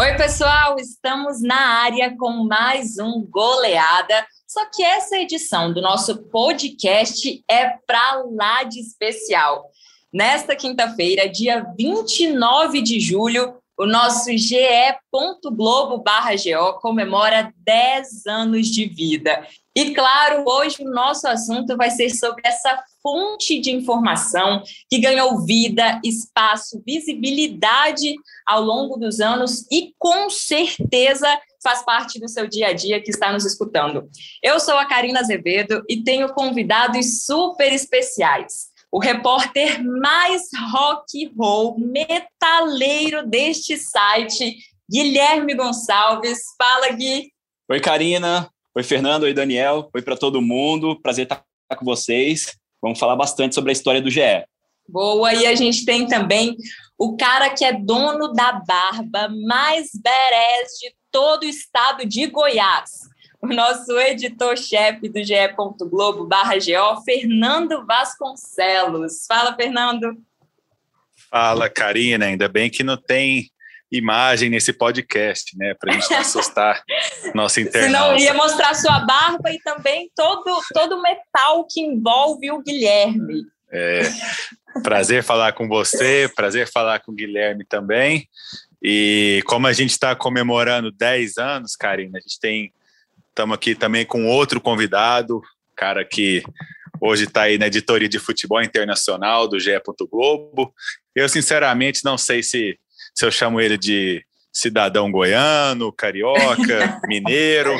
Oi, pessoal, estamos na área com mais um Goleada. Só que essa edição do nosso podcast é para lá de especial. Nesta quinta-feira, dia 29 de julho, o nosso ge.globo.go comemora 10 anos de vida. E claro, hoje o nosso assunto vai ser sobre essa fonte de informação que ganhou vida, espaço, visibilidade ao longo dos anos e com certeza faz parte do seu dia a dia que está nos escutando. Eu sou a Karina Azevedo e tenho convidados super especiais o repórter mais rock roll, metaleiro deste site, Guilherme Gonçalves. Fala, Gui. Oi, Karina. Oi, Fernando. Oi, Daniel. Oi para todo mundo. Prazer estar com vocês. Vamos falar bastante sobre a história do GE. Boa, e a gente tem também o cara que é dono da barba mais badass de todo o estado de Goiás o nosso editor-chefe do GE. Globo barra GO, Fernando Vasconcelos. Fala, Fernando. Fala, Karina. Ainda bem que não tem imagem nesse podcast, né? Para a gente não assustar nossa internauta. Senão ia mostrar sua barba e também todo, todo o metal que envolve o Guilherme. É, prazer falar com você, prazer falar com o Guilherme também. E como a gente está comemorando 10 anos, Karina, a gente tem Estamos aqui também com outro convidado, cara que hoje está aí na editoria de futebol internacional do GE. Globo. Eu, sinceramente, não sei se, se eu chamo ele de cidadão goiano, carioca, mineiro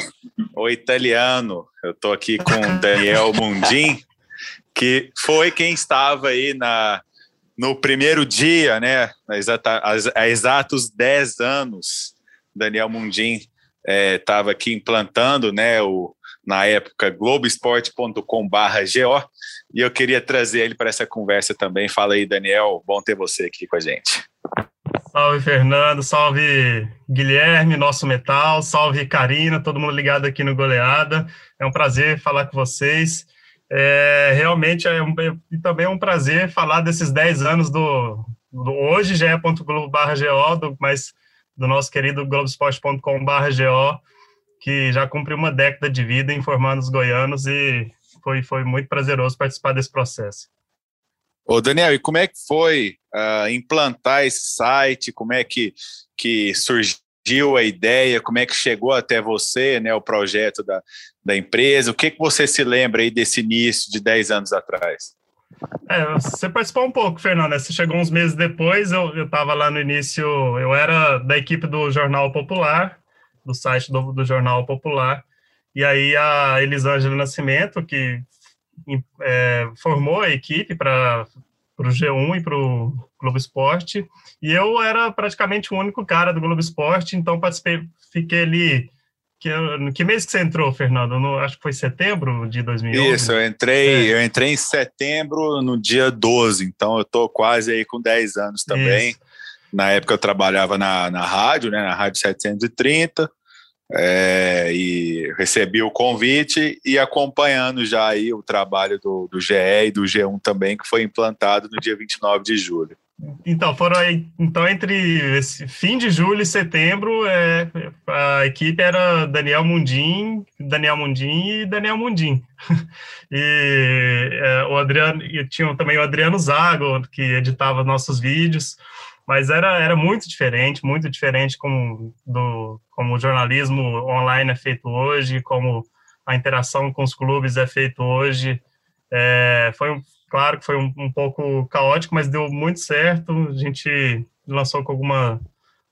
ou italiano. Eu estou aqui com Daniel Mundim, que foi quem estava aí na, no primeiro dia, né, há exatos 10 anos, Daniel Mundim estava é, aqui implantando, né, o, na época, globesport.com.br e eu queria trazer ele para essa conversa também. Fala aí, Daniel, bom ter você aqui com a gente. Salve, Fernando, salve Guilherme, nosso metal, salve Karina, todo mundo ligado aqui no Goleada. É um prazer falar com vocês. É, realmente é um, e também é um prazer falar desses 10 anos do, hoje já é .globo.go, mas do nosso querido globesport.com.br que já cumpriu uma década de vida informando os goianos e foi, foi muito prazeroso participar desse processo. Ô Daniel, e como é que foi uh, implantar esse site? Como é que, que surgiu a ideia? Como é que chegou até você, né, o projeto da, da empresa? O que, que você se lembra aí desse início de 10 anos atrás? É, você participou um pouco, Fernando. Né? Você chegou uns meses depois, eu estava lá no início, eu era da equipe do Jornal Popular, do site do, do Jornal Popular, e aí a Elisângela Nascimento, que é, formou a equipe para o G1 e para o Globo Esporte, e eu era praticamente o único cara do Globo Esporte, então participei, fiquei ali que, que mês que você entrou, Fernando? No, acho que foi setembro de 2011. Isso, eu entrei, é. eu entrei em setembro, no dia 12, então eu estou quase aí com 10 anos também. Isso. Na época eu trabalhava na, na rádio, né, na Rádio 730, é, e recebi o convite e acompanhando já aí o trabalho do, do GE e do G1 também, que foi implantado no dia 29 de julho. Então, foram aí, então, entre fim de julho e setembro, é, a equipe era Daniel Mundim, Daniel Mundim e Daniel Mundim. e é, o Adriano, e tinha também o Adriano Zago, que editava nossos vídeos, mas era, era muito diferente, muito diferente como, do, como o jornalismo online é feito hoje, como a interação com os clubes é feito hoje. É, foi um Claro que foi um, um, pouco caótico, mas deu muito certo. A gente lançou com alguma,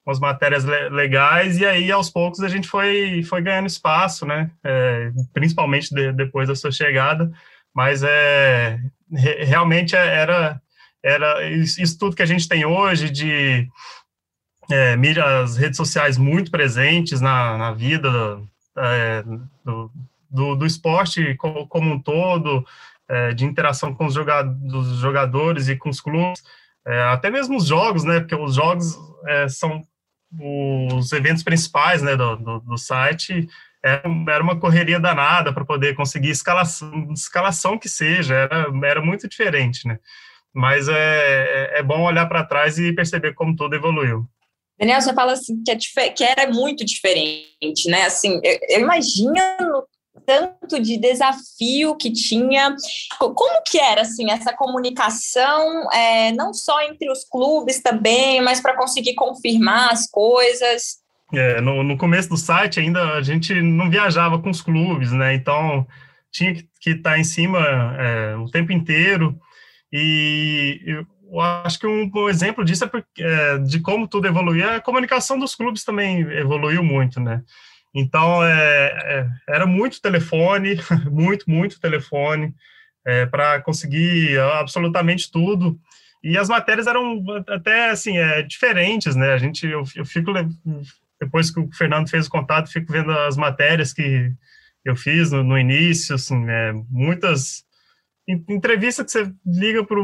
umas matérias le legais e aí aos poucos a gente foi, foi ganhando espaço, né? É, principalmente de, depois da sua chegada. Mas é, re, realmente é, era, era isso tudo que a gente tem hoje de é, as redes sociais muito presentes na, na vida é, do, do, do, esporte como, como um todo, é, de interação com os jogadores, e com os clubes, é, até mesmo os jogos, né? Porque os jogos é, são os eventos principais né, do, do, do site. Era, era uma correria danada para poder conseguir escalação, escalação que seja, era, era muito diferente, né? Mas é, é bom olhar para trás e perceber como tudo evoluiu. Daniel, você fala assim que, é que era muito diferente, né? Assim, eu, eu imagino tanto de desafio que tinha. Como que era assim essa comunicação, é, não só entre os clubes também, mas para conseguir confirmar as coisas? É, no, no começo do site ainda a gente não viajava com os clubes, né? Então tinha que estar tá em cima é, o tempo inteiro. E eu acho que um, um exemplo disso é, porque, é, de como tudo evoluiu. A comunicação dos clubes também evoluiu muito, né? Então, é, é, era muito telefone, muito, muito telefone, é, para conseguir absolutamente tudo. E as matérias eram até, assim, é, diferentes, né? A gente, eu, eu fico, depois que o Fernando fez o contato, fico vendo as matérias que eu fiz no, no início, assim, é, muitas entrevistas que você liga para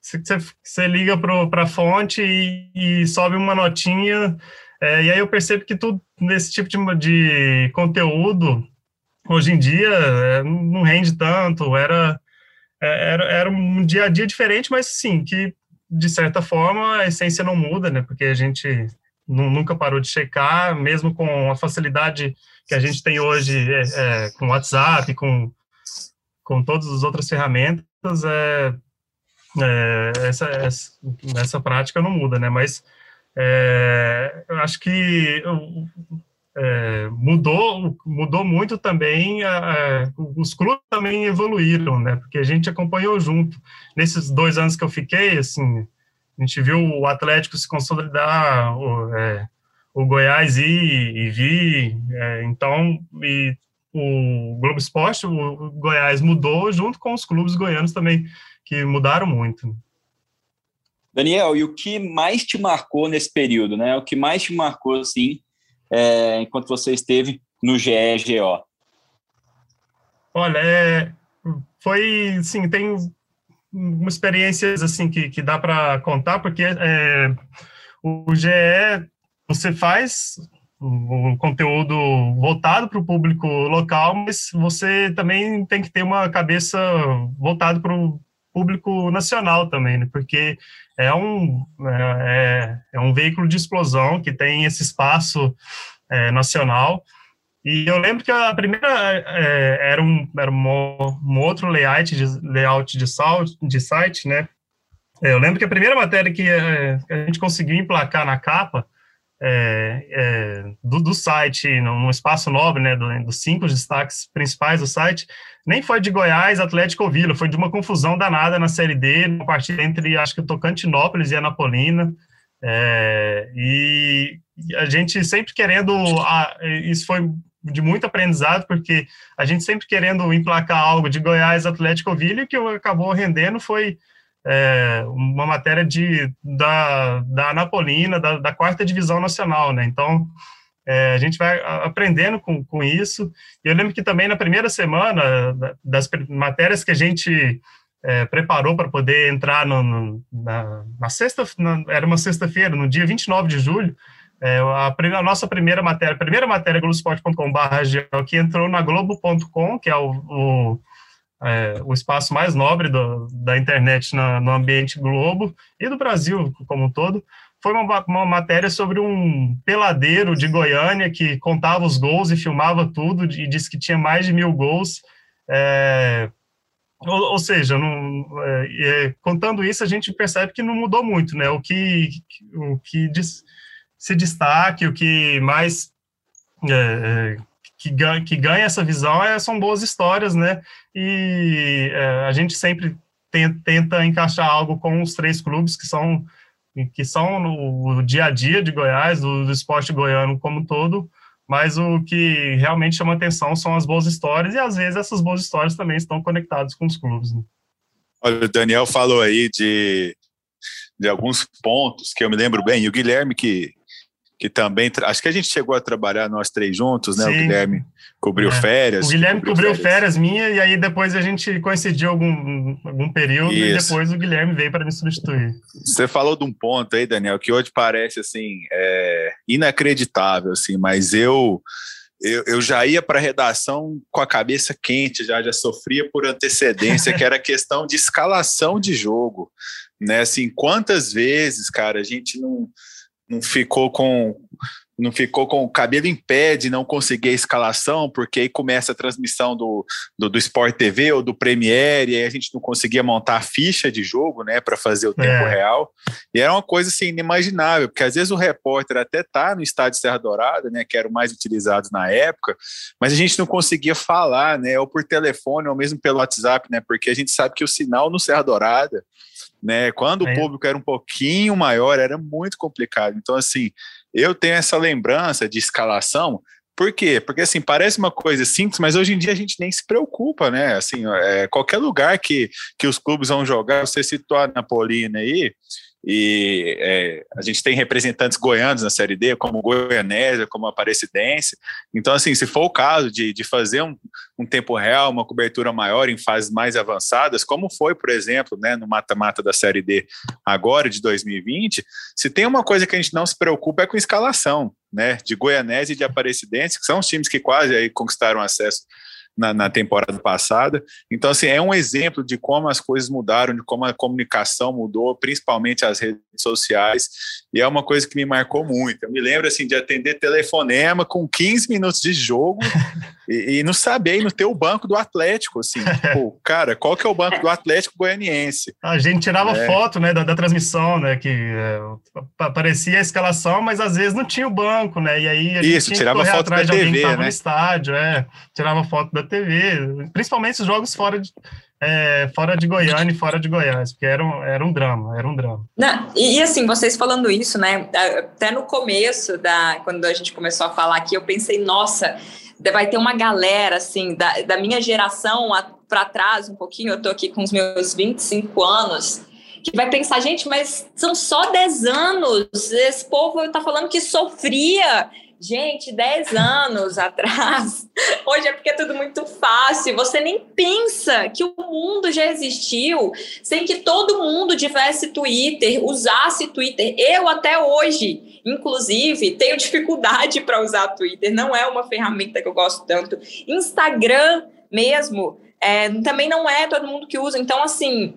você, você liga para a fonte e, e sobe uma notinha é, e aí eu percebo que tudo nesse tipo de, de conteúdo, hoje em dia, é, não rende tanto, era, é, era, era um dia a dia diferente, mas sim, que de certa forma a essência não muda, né? Porque a gente nunca parou de checar, mesmo com a facilidade que a gente tem hoje é, é, com WhatsApp, com, com todas as outras ferramentas, é, é, essa, essa, essa prática não muda, né? Mas é, eu acho que é, mudou, mudou muito também, é, os clubes também evoluíram, né? Porque a gente acompanhou junto. Nesses dois anos que eu fiquei, assim, a gente viu o Atlético se consolidar, o, é, o Goiás ir e vir, é, então, e o Globo Esporte, o Goiás mudou junto com os clubes goianos também, que mudaram muito. Daniel, e o que mais te marcou nesse período, né? O que mais te marcou, assim, é, enquanto você esteve no GEGO? Olha, é, foi, sim, tem uma experiências, assim, que, que dá para contar, porque é, o GE, você faz o conteúdo voltado para o público local, mas você também tem que ter uma cabeça voltada para o público nacional também, né? porque é um, é, é, é um veículo de explosão que tem esse espaço é, nacional. E eu lembro que a primeira é, era, um, era um, um, outro layout de, layout de, sal, de site, né? É, eu lembro que a primeira matéria que é, a gente conseguiu emplacar na capa é, é, do, do, site, num espaço nobre, né, do, dos cinco destaques principais do site, nem foi de Goiás, Atlético ou Vila, foi de uma confusão danada na Série D, uma partida entre, acho que, Tocantinópolis e Anapolina, é, e a gente sempre querendo, a, isso foi de muito aprendizado, porque a gente sempre querendo emplacar algo de Goiás, Atlético ou Vila, e o que acabou rendendo foi é, uma matéria de, da, da Anapolina, da, da quarta divisão nacional, né? Então, é, a gente vai aprendendo com, com isso. Eu lembro que também na primeira semana, das matérias que a gente é, preparou para poder entrar no, no, na, na, sexta, na, era uma sexta-feira, no dia 29 de julho, é, a, a, nossa primeira matéria, a primeira matéria, globosport.com.br, que entrou na globo.com, que é o, o é, o espaço mais nobre do, da internet na, no ambiente globo e do Brasil como um todo, foi uma, uma, matéria sobre um peladeiro de Goiânia que contava os gols e filmava tudo e disse que tinha mais de mil gols. É, ou, ou, seja, não, é, contando isso, a gente percebe que não mudou muito, né? O que, o que diz, se destaque, o que mais é, que ganha, que ganha essa visão é, são boas histórias, né? E é, a gente sempre tenta, tenta, encaixar algo com os três clubes que são que são no dia a dia de Goiás, do, do esporte goiano como todo, mas o que realmente chama atenção são as boas histórias e às vezes essas boas histórias também estão conectadas com os clubes. Né? Olha, o Daniel falou aí de, de alguns pontos que eu me lembro bem, e o Guilherme que que também. Acho que a gente chegou a trabalhar nós três juntos, né? Sim. O Guilherme cobriu é. férias. O Guilherme cobriu, férias. férias minha, e aí depois a gente coincidiu algum, algum período Isso. e depois o Guilherme veio para me substituir. Você falou de um ponto aí, Daniel, que hoje parece assim, é, inacreditável, assim, mas eu. Eu, eu já ia para a redação com a cabeça quente, já, já sofria por antecedência, que era questão de escalação de jogo. Né? Assim, quantas vezes, cara, a gente não, não ficou com não ficou com o cabelo em pé de não conseguir a escalação, porque aí começa a transmissão do, do, do Sport TV ou do Premiere, e aí a gente não conseguia montar a ficha de jogo, né, para fazer o tempo é. real. E era uma coisa assim inimaginável, porque às vezes o repórter até tá no estádio Serra Dourada, né, que era o mais utilizado na época, mas a gente não conseguia falar, né, ou por telefone ou mesmo pelo WhatsApp, né, porque a gente sabe que o sinal no Serra Dourada né? Quando é. o público era um pouquinho maior, era muito complicado. Então, assim, eu tenho essa lembrança de escalação. Por quê? Porque assim, parece uma coisa simples, mas hoje em dia a gente nem se preocupa, né? Assim, é, qualquer lugar que, que os clubes vão jogar, você citou a Napolina aí, e é, a gente tem representantes goianos na Série D, como Goianésia, como Aparecidense. Então, assim, se for o caso de, de fazer um, um tempo real, uma cobertura maior em fases mais avançadas, como foi, por exemplo, né, no mata-mata da Série D agora, de 2020, se tem uma coisa que a gente não se preocupa é com escalação, né, de Goianésia e de Aparecidense, que são os times que quase aí conquistaram acesso na, na, temporada passada. Então, assim, é um exemplo de como as coisas mudaram, de como a comunicação mudou, principalmente as redes sociais, e é uma coisa que me marcou muito. Eu me lembro, assim, de atender telefonema com 15 minutos de jogo e, e não saber não ter o banco do Atlético, assim, pô, cara, qual que é o banco do Atlético Goianiense? A gente tirava é. foto, né, da, da, transmissão, né, que é, aparecia a escalação, mas às vezes não tinha o banco, né, e aí a gente Isso, tirava foto da TV, né? no estádio, é, tirava foto da TV, principalmente os jogos fora de, é, fora de Goiânia e fora de Goiás, porque era um, era um drama, era um drama. Não, e, e, assim, vocês falando isso, né, até no começo, da, quando a gente começou a falar aqui, eu pensei, nossa, vai ter uma galera, assim, da, da minha geração para trás um pouquinho, eu tô aqui com os meus 25 anos, que vai pensar, gente, mas são só 10 anos, esse povo está falando que sofria Gente, 10 anos atrás, hoje é porque é tudo muito fácil. Você nem pensa que o mundo já existiu sem que todo mundo tivesse Twitter, usasse Twitter. Eu até hoje, inclusive, tenho dificuldade para usar Twitter, não é uma ferramenta que eu gosto tanto. Instagram mesmo, é, também não é todo mundo que usa. Então, assim,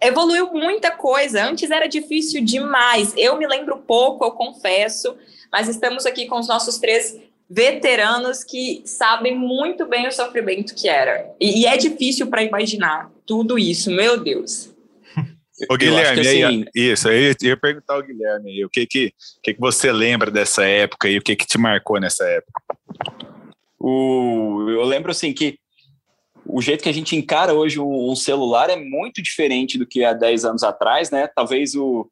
evoluiu muita coisa. Antes era difícil demais. Eu me lembro pouco, eu confesso mas estamos aqui com os nossos três veteranos que sabem muito bem o sofrimento que era. E, e é difícil para imaginar tudo isso, meu Deus. Ô, Guilherme, assim... aí, isso, eu ia perguntar ao Guilherme aí, o que que, que que você lembra dessa época e o que que te marcou nessa época? O, eu lembro assim que o jeito que a gente encara hoje um, um celular é muito diferente do que há 10 anos atrás, né? Talvez o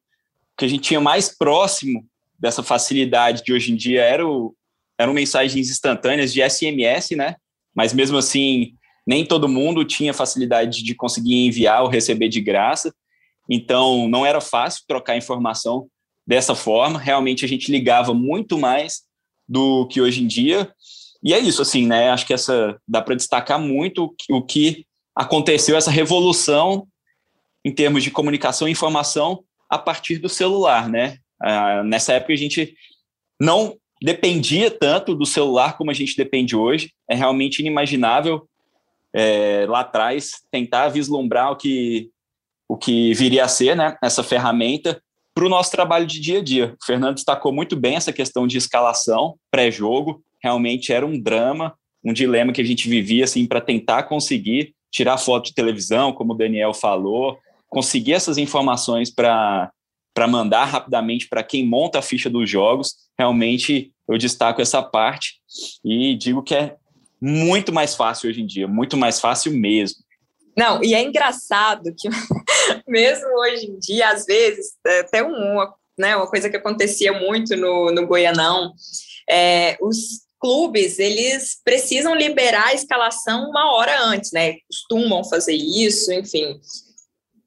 que a gente tinha mais próximo dessa facilidade de hoje em dia era o, eram mensagens instantâneas de SMS, né? Mas mesmo assim, nem todo mundo tinha facilidade de conseguir enviar ou receber de graça. Então, não era fácil trocar informação dessa forma. Realmente, a gente ligava muito mais do que hoje em dia. E é isso, assim, né? Acho que essa dá para destacar muito o que aconteceu, essa revolução em termos de comunicação e informação a partir do celular, né? Uh, nessa época a gente não dependia tanto do celular como a gente depende hoje. É realmente inimaginável é, lá atrás tentar vislumbrar o que, o que viria a ser né, essa ferramenta para o nosso trabalho de dia a dia. O Fernando destacou muito bem essa questão de escalação pré-jogo. Realmente era um drama, um dilema que a gente vivia assim para tentar conseguir tirar foto de televisão, como o Daniel falou, conseguir essas informações para para mandar rapidamente para quem monta a ficha dos jogos. Realmente eu destaco essa parte e digo que é muito mais fácil hoje em dia, muito mais fácil mesmo. Não, e é engraçado que mesmo hoje em dia, às vezes, até uma, né, uma coisa que acontecia muito no, no Goianão, é, os clubes, eles precisam liberar a escalação uma hora antes, né? Costumam fazer isso, enfim.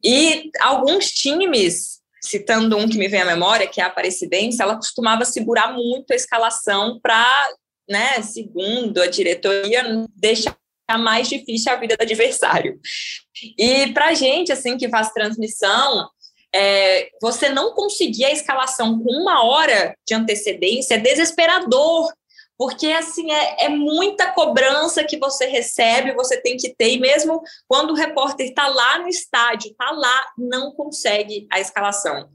E alguns times citando um que me vem à memória, que é a Aparecidense, ela costumava segurar muito a escalação para, né, segundo a diretoria, deixar mais difícil a vida do adversário. E para a gente, assim, que faz transmissão, é, você não conseguir a escalação com uma hora de antecedência é desesperador, porque assim é, é, muita cobrança que você recebe, você tem que ter, e mesmo quando o repórter está lá no estádio, está lá, não consegue a escalação.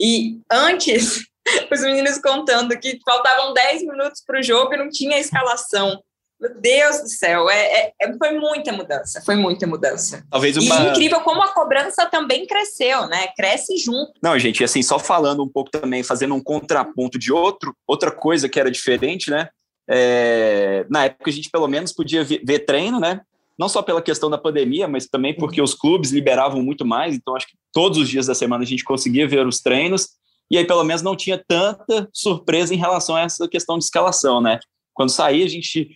E antes, Os meninos contando que faltavam 10 minutos para o jogo e não tinha escalação. Meu Deus do céu, é, é, foi muita mudança, foi muita mudança. Talvez uma... E incrível como a cobrança também cresceu, né? Cresce junto. Não, gente, assim, só falando um pouco também, fazendo um contraponto de outro, outra coisa que era diferente, né? É, na época a gente pelo menos podia ver, treino, né? Não só pela questão da pandemia, mas também porque os clubes liberavam muito mais, então acho que todos os dias da semana a gente conseguia ver os treinos, e aí pelo menos não tinha tanta surpresa em relação a essa questão de escalação, né? Quando saía, a gente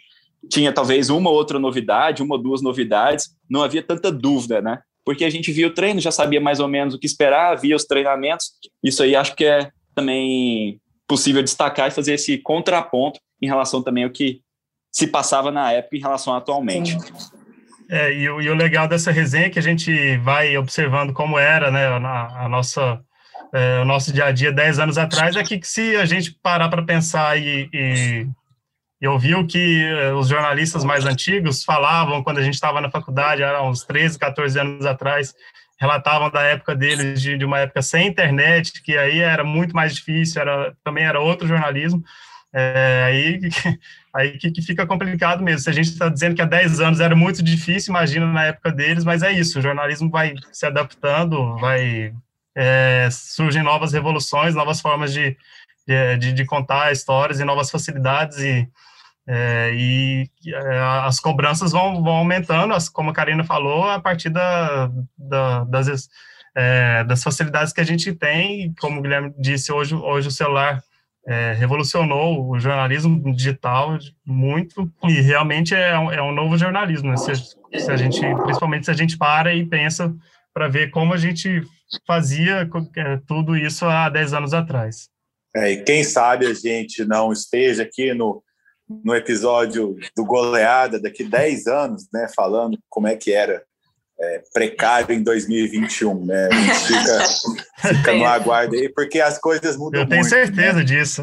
tinha talvez uma outra novidade, uma ou duas novidades, não havia tanta dúvida, né? Porque a gente via o treino, já sabia mais ou menos o que esperar, via os treinamentos. Isso aí acho que é também possível destacar e fazer esse contraponto em relação também ao que se passava na época em relação atualmente. É, e, o, e, o, legal dessa resenha é que a gente vai observando como era né, a, a nossa, é, o nosso dia a dia 10 anos atrás, é que se a gente parar para pensar e, e e ouviu que eh, os jornalistas mais antigos falavam quando a gente estava na faculdade, há uns 13, 14 anos atrás, relatavam da época deles, de, de, uma época sem internet, que aí era muito mais difícil, era, também era outro jornalismo. É, aí aí que, que, fica complicado mesmo. Se a gente está dizendo que há 10 anos era muito difícil, imagina na época deles, mas é isso, o jornalismo vai se adaptando, vai é, surgem novas revoluções, novas formas de, de, de, contar histórias e novas facilidades e é, e é, as cobranças vão, vão aumentando, as, como a Karina falou, a partir da, da, das, é, das facilidades que a gente tem. Como o Guilherme disse, hoje, hoje o celular é, revolucionou o jornalismo digital muito e realmente é um, é um novo jornalismo. Né? Se, se, a gente, principalmente se a gente para e pensa para ver como a gente fazia tudo isso há 10 anos atrás. É, e quem sabe a gente não esteja aqui no no episódio do Goleada daqui 10 anos, né, falando como é que era é, precário em 2021, né? A gente fica, fica no aguardo aí, porque as coisas mudam Eu tenho muito, certeza né? disso.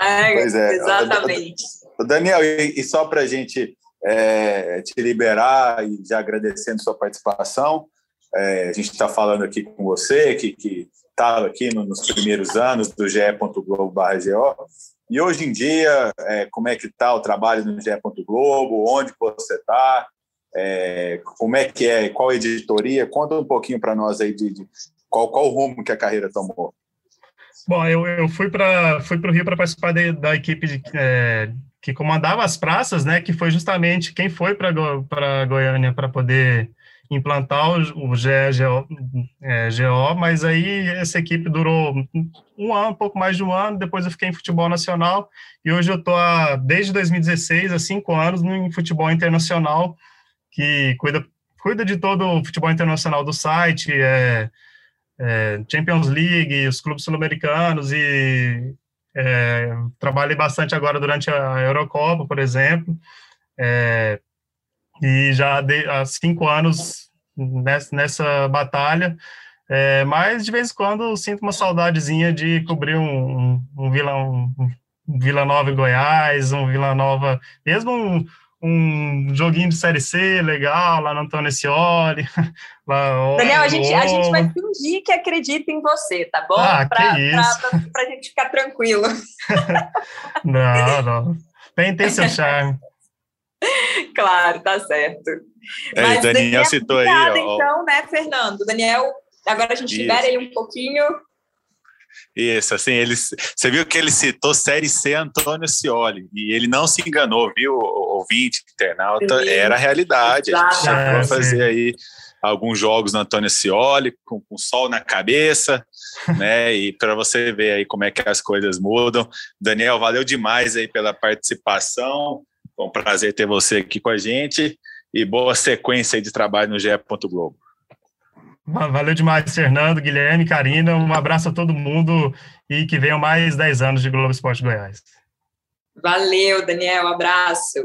É, pois é. Exatamente. Daniel, e, e só para a gente é, te liberar e já agradecendo sua participação, é, a gente está falando aqui com você, que estava aqui no, nos primeiros anos do ge.globo.go, e hoje em dia, é, como é que está o trabalho no GE. Globo? Onde você está? É, como é que é? Qual editoria? Conta um pouquinho para nós aí de, de, qual, qual rumo que a carreira tomou. Bom, eu, eu fui para fui o Rio para participar de, da equipe de, é, que comandava as praças, né? Que foi justamente quem foi para Goiânia para poder implantar o, o GO, é, GO, mas aí essa equipe durou um ano, pouco mais de um ano, depois eu fiquei em futebol nacional, e hoje eu estou desde 2016, há cinco anos, no futebol internacional, que cuida, cuida de todo o futebol internacional do site, é, é Champions League, os clubes sul-americanos, e é, trabalhei bastante agora durante a Eurocopa, por exemplo, é, e já há cinco anos nessa, nessa batalha, é, mas de vez em quando sinto uma saudadezinha de cobrir um, um, um, Vila, um, um Vila Nova em Goiás, um Vila Nova, mesmo um, um joguinho de Série C legal lá no Antônio Scioli. Lá, Daniel, a gente, a gente vai fingir que acredita em você, tá bom? Ah, pra, que isso. Pra, pra, pra gente ficar tranquilo. não, não. Tem, tem seu charme. claro, tá certo. É, Mas Daniel, Daniel citou aí. Ó, então, né, Fernando? Daniel, agora a gente libera ele um pouquinho. Isso, assim, ele, você viu que ele citou Série C Antônio Cioli, e ele não se enganou, viu, ouvinte, internauta, Sim. era a realidade. Exato. A gente chegou a fazer aí alguns jogos no Antônio Cioli, com, com sol na cabeça, né? E para você ver aí como é que as coisas mudam. Daniel, valeu demais aí pela participação. Foi um prazer ter você aqui com a gente e boa sequência de trabalho no GE. Globo. Valeu demais, Fernando, Guilherme, Karina. Um abraço a todo mundo e que venham mais 10 anos de Globo Esporte Goiás. Valeu, Daniel. Um abraço.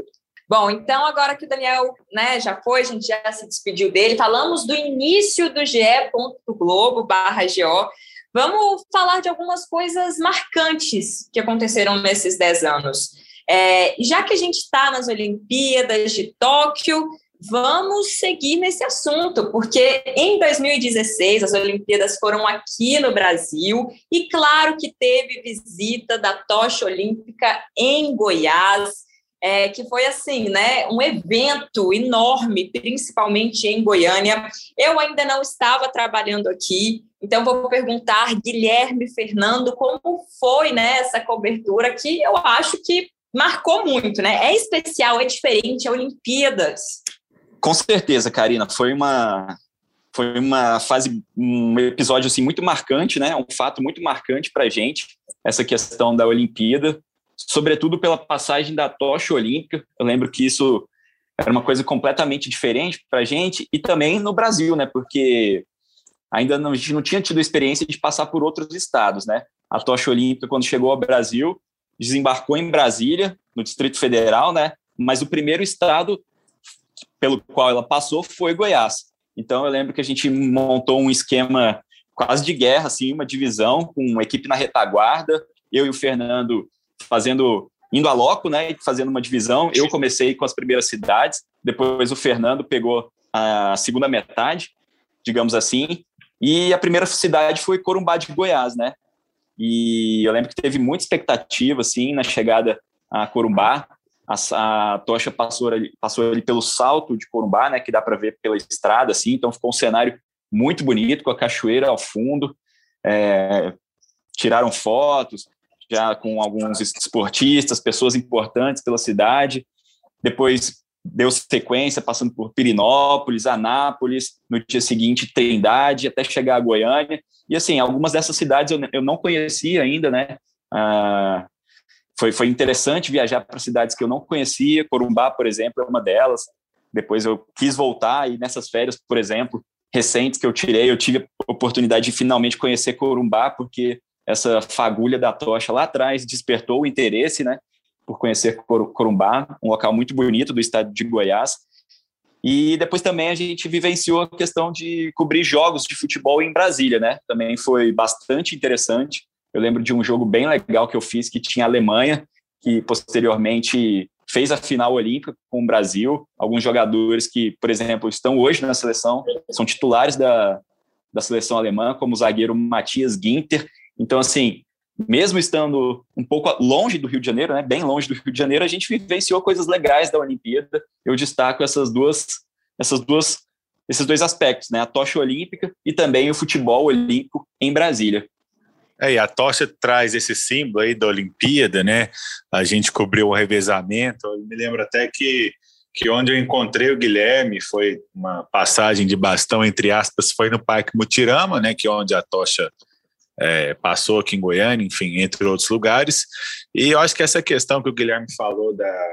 Bom, então agora que o Daniel né, já foi, a gente já se despediu dele, falamos do início do ge.globo barra GO. Vamos falar de algumas coisas marcantes que aconteceram nesses 10 anos. É, já que a gente está nas Olimpíadas de Tóquio, vamos seguir nesse assunto, porque em 2016 as Olimpíadas foram aqui no Brasil e claro que teve visita da tocha olímpica em Goiás, é, que foi assim, né, um evento enorme, principalmente em Goiânia. Eu ainda não estava trabalhando aqui, então vou perguntar Guilherme Fernando como foi né, essa cobertura que eu acho que marcou muito, né? É especial, é diferente, é Olimpíadas. Com certeza, Karina, foi uma foi uma fase, um episódio assim muito marcante, né? Um fato muito marcante para gente essa questão da Olimpíada, sobretudo pela passagem da tocha olímpica. Eu lembro que isso era uma coisa completamente diferente para gente e também no Brasil, né? Porque ainda não, a gente não tinha tido a experiência de passar por outros estados, né? A tocha olímpica, quando chegou ao Brasil, desembarcou em Brasília, no Distrito Federal, né? Mas o primeiro estado pelo qual ela passou foi Goiás. Então eu lembro que a gente montou um esquema quase de guerra, assim, uma divisão com uma equipe na retaguarda, eu e o Fernando fazendo indo a loco, né, fazendo uma divisão. Eu comecei com as primeiras cidades, depois o Fernando pegou a segunda metade, digamos assim, e a primeira cidade foi Corumbá de Goiás, né? E eu lembro que teve muita expectativa, assim, na chegada a Corumbá a, a tocha passou ali, passou ali pelo salto de Corumbá, né, que dá para ver pela estrada, assim, então ficou um cenário muito bonito, com a cachoeira ao fundo, é, tiraram fotos, já com alguns esportistas, pessoas importantes pela cidade, depois deu sequência, passando por Pirinópolis, Anápolis, no dia seguinte Trindade, até chegar a Goiânia, e assim, algumas dessas cidades eu, eu não conhecia ainda, né, ah, foi, foi interessante viajar para cidades que eu não conhecia. Corumbá, por exemplo, é uma delas. Depois eu quis voltar e nessas férias, por exemplo, recentes que eu tirei, eu tive a oportunidade de finalmente conhecer Corumbá, porque essa fagulha da tocha lá atrás despertou o interesse, né, por conhecer Corumbá, um local muito bonito do estado de Goiás. E depois também a gente vivenciou a questão de cobrir jogos de futebol em Brasília, né? Também foi bastante interessante. Eu lembro de um jogo bem legal que eu fiz que tinha a Alemanha, que posteriormente fez a final olímpica com o Brasil. Alguns jogadores que, por exemplo, estão hoje na seleção, são titulares da, da seleção alemã, como o zagueiro Matias Ginter. Então, assim, mesmo estando um pouco longe do Rio de Janeiro, né, bem longe do Rio de Janeiro, a gente vivenciou coisas legais da Olimpíada. Eu destaco essas duas, essas duas, esses dois aspectos, né, a tocha olímpica e também o futebol olímpico em Brasília. É, e a tocha traz esse símbolo aí da Olimpíada, né? A gente cobriu o revezamento. Eu me lembro até que, que onde eu encontrei o Guilherme foi uma passagem de bastão, entre aspas, foi no Parque Mutirama, né? Que é onde a tocha é, passou aqui em Goiânia, enfim, entre outros lugares. E eu acho que essa questão que o Guilherme falou da,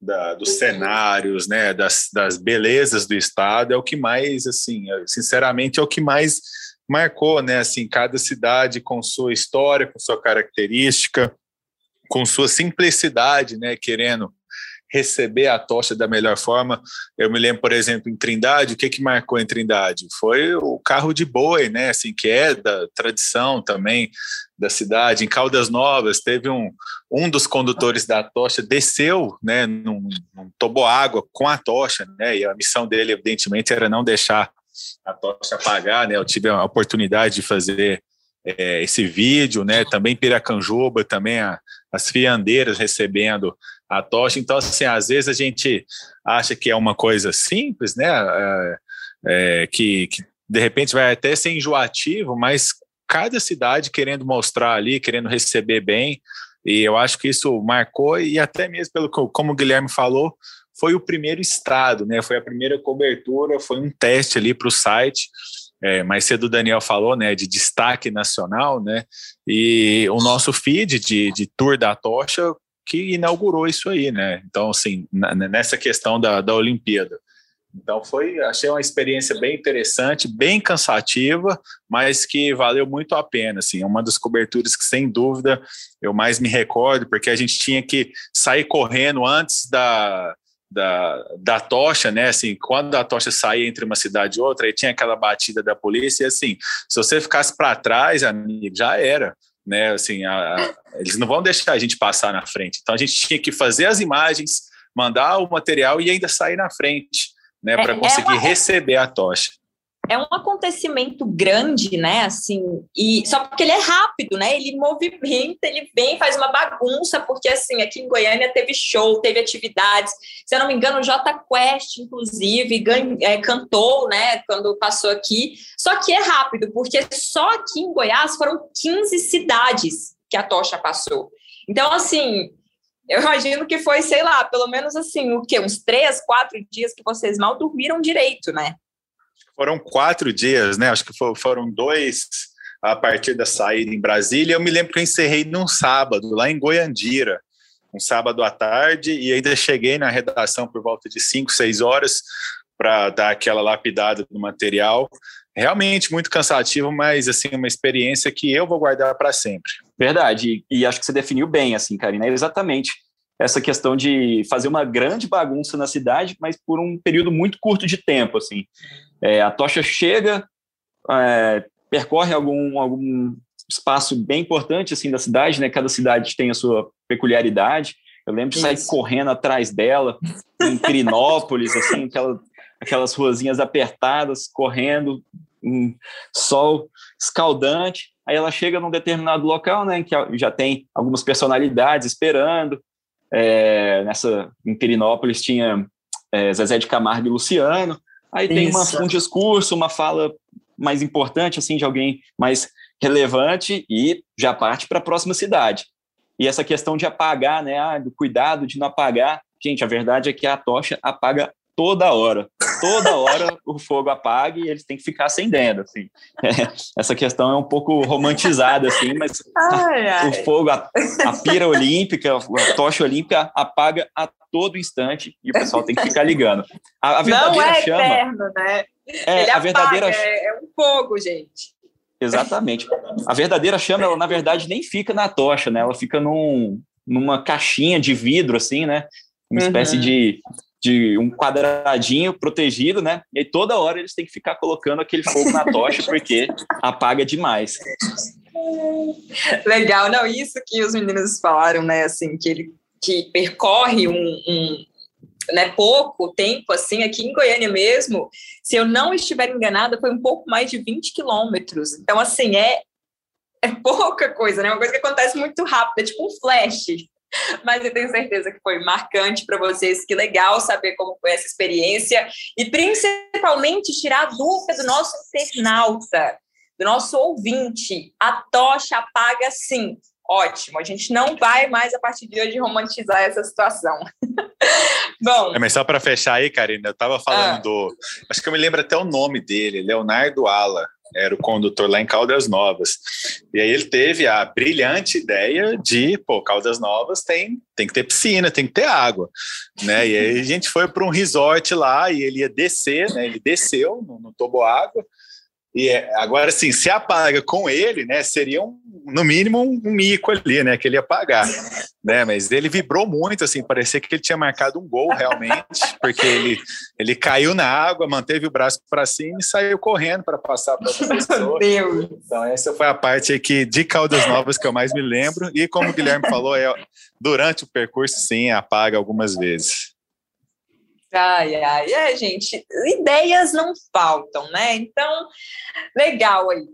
da, dos cenários, né, das, das belezas do estado é o que mais, assim, sinceramente, é o que mais marcou, né? Assim, cada cidade com sua história, com sua característica, com sua simplicidade, né? Querendo receber a tocha da melhor forma. Eu me lembro, por exemplo, em Trindade, o que que marcou em Trindade? Foi o carro de boi, né? Assim, que é da tradição também da cidade. Em Caldas Novas, teve um, um dos condutores da tocha desceu, né, num, num toboágua com a tocha, né? E a missão dele, evidentemente, era não deixar a tocha apagar, né? Eu tive a oportunidade de fazer é, esse vídeo, né? Também Piracanjuba, também a, as fiandeiras recebendo a tocha. Então, assim, às vezes a gente acha que é uma coisa simples, né? É, é, que, que de repente vai até ser enjoativo, mas cada cidade querendo mostrar ali, querendo receber bem, e eu acho que isso marcou, e até mesmo pelo como o Guilherme falou, foi o primeiro estado, né? Foi a primeira cobertura, foi um teste ali para o site. É, mais cedo o Daniel falou, né, de destaque nacional, né? E o nosso feed de, de Tour da Tocha que inaugurou isso aí, né? Então, assim, na, nessa questão da, da Olimpíada. Então foi, achei uma experiência bem interessante, bem cansativa, mas que valeu muito a pena, assim, é uma das coberturas que sem dúvida eu mais me recordo, porque a gente tinha que sair correndo antes da, da, da tocha, né? Assim, quando a tocha saía entre uma cidade e outra, aí tinha aquela batida da polícia, e assim, se você ficasse para trás, amigo, já era, né? Assim, a, a, eles não vão deixar a gente passar na frente. Então a gente tinha que fazer as imagens, mandar o material e ainda sair na frente. né, para é, conseguir é uma... receber a tocha é um acontecimento grande, né? Assim, e só porque ele é rápido, né? Ele movimenta, ele vem, faz uma bagunça, porque assim, aqui em Goiânia teve show, teve atividades. Se eu não me engano, o J Quest, inclusive, ganho, é, cantou, né? Quando passou aqui. Só que é rápido, porque só aqui em Goiás foram 15 cidades que a tocha passou. Então, assim, eu imagino que foi, sei lá, pelo menos assim, o quê? Uns três, quatro dias que vocês mal dormiram direito, né? Foram quatro dias, né? Acho que foram dois a partir da saída em Brasília. Eu me lembro que eu encerrei num sábado, lá em Goiandira, um sábado à tarde, e ainda cheguei na redação por volta de cinco, seis horas para dar aquela lapidada do material. Realmente muito cansativo, mas assim uma experiência que eu vou guardar para sempre. Verdade, e, e acho que você definiu bem, assim, Karina, é exatamente essa questão de fazer uma grande bagunça na cidade, mas por um período muito curto de tempo, assim. É, a tocha chega, é, percorre algum, algum espaço bem importante assim da cidade, né? Cada cidade tem a sua peculiaridade. Eu lembro de sair correndo atrás dela em Pirinópolis, assim, aquela, aquelas ruazinhas apertadas, correndo, um sol escaldante. Aí ela chega num determinado local, né, que já tem algumas personalidades esperando. É, nessa em Pirinópolis tinha é, Zezé de Camargo e Luciano. Aí tem uma, um discurso, uma fala mais importante, assim, de alguém mais relevante e já parte para a próxima cidade. E essa questão de apagar, né, ah, do cuidado de não apagar, gente, a verdade é que a tocha apaga toda hora. Toda hora o fogo apaga e eles têm que ficar acendendo, assim. É, essa questão é um pouco romantizada, assim, mas ai, ai. o fogo, a, a, pira olímpica, a tocha olímpica apaga a todo instante e o pessoal tem que ficar ligando. A, a verdadeira Não é chama, eterno, né? É, Ele a verdadeira apaga, é, é um fogo, gente. Exatamente. A verdadeira chama, ela na verdade nem fica na tocha, né? Ela fica num, numa caixinha de vidro, assim, né? Uma uhum. espécie de de um quadradinho protegido, né? E aí toda hora eles têm que ficar colocando aquele fogo na tocha porque apaga demais. Legal, não, isso que os meninos falaram, né, assim, que ele que percorre um, um né, pouco tempo, assim, aqui em Goiânia mesmo, se eu não estiver enganada, foi um pouco mais de 20 quilômetros. Então, assim, é, é pouca coisa, né? Uma coisa que acontece muito rápido, é tipo um flash. Mas eu tenho certeza que foi marcante para vocês. Que legal saber como foi essa experiência e principalmente tirar a dúvida do nosso internauta, do nosso ouvinte. A tocha apaga sim. Ótimo, a gente não vai mais a partir de hoje romantizar essa situação. Bom. É, mas só para fechar aí, Karina, eu estava falando ah. do. Acho que eu me lembro até o nome dele, Leonardo Ala era o condutor lá em Caldas Novas. E aí ele teve a brilhante ideia de, pô, Caldas Novas tem, tem que ter piscina, tem que ter água, né? E aí a gente foi para um resort lá e ele ia descer, né? Ele desceu no, no toboágua e é, agora, assim, se apaga com ele, né, seria um, no mínimo um, mico ali, né, que ele ia pagar, né, mas ele vibrou muito, assim, parecia que ele tinha marcado um gol realmente, porque ele, ele caiu na água, manteve o braço para cima e saiu correndo para passar para outra pessoa. Deus. Então essa foi a parte aqui de Caldas Novas que eu mais me lembro e como o Guilherme falou, é, durante o percurso, sim, apaga algumas vezes. Ai, ai, é, gente, ideias não faltam, né? Então, legal aí.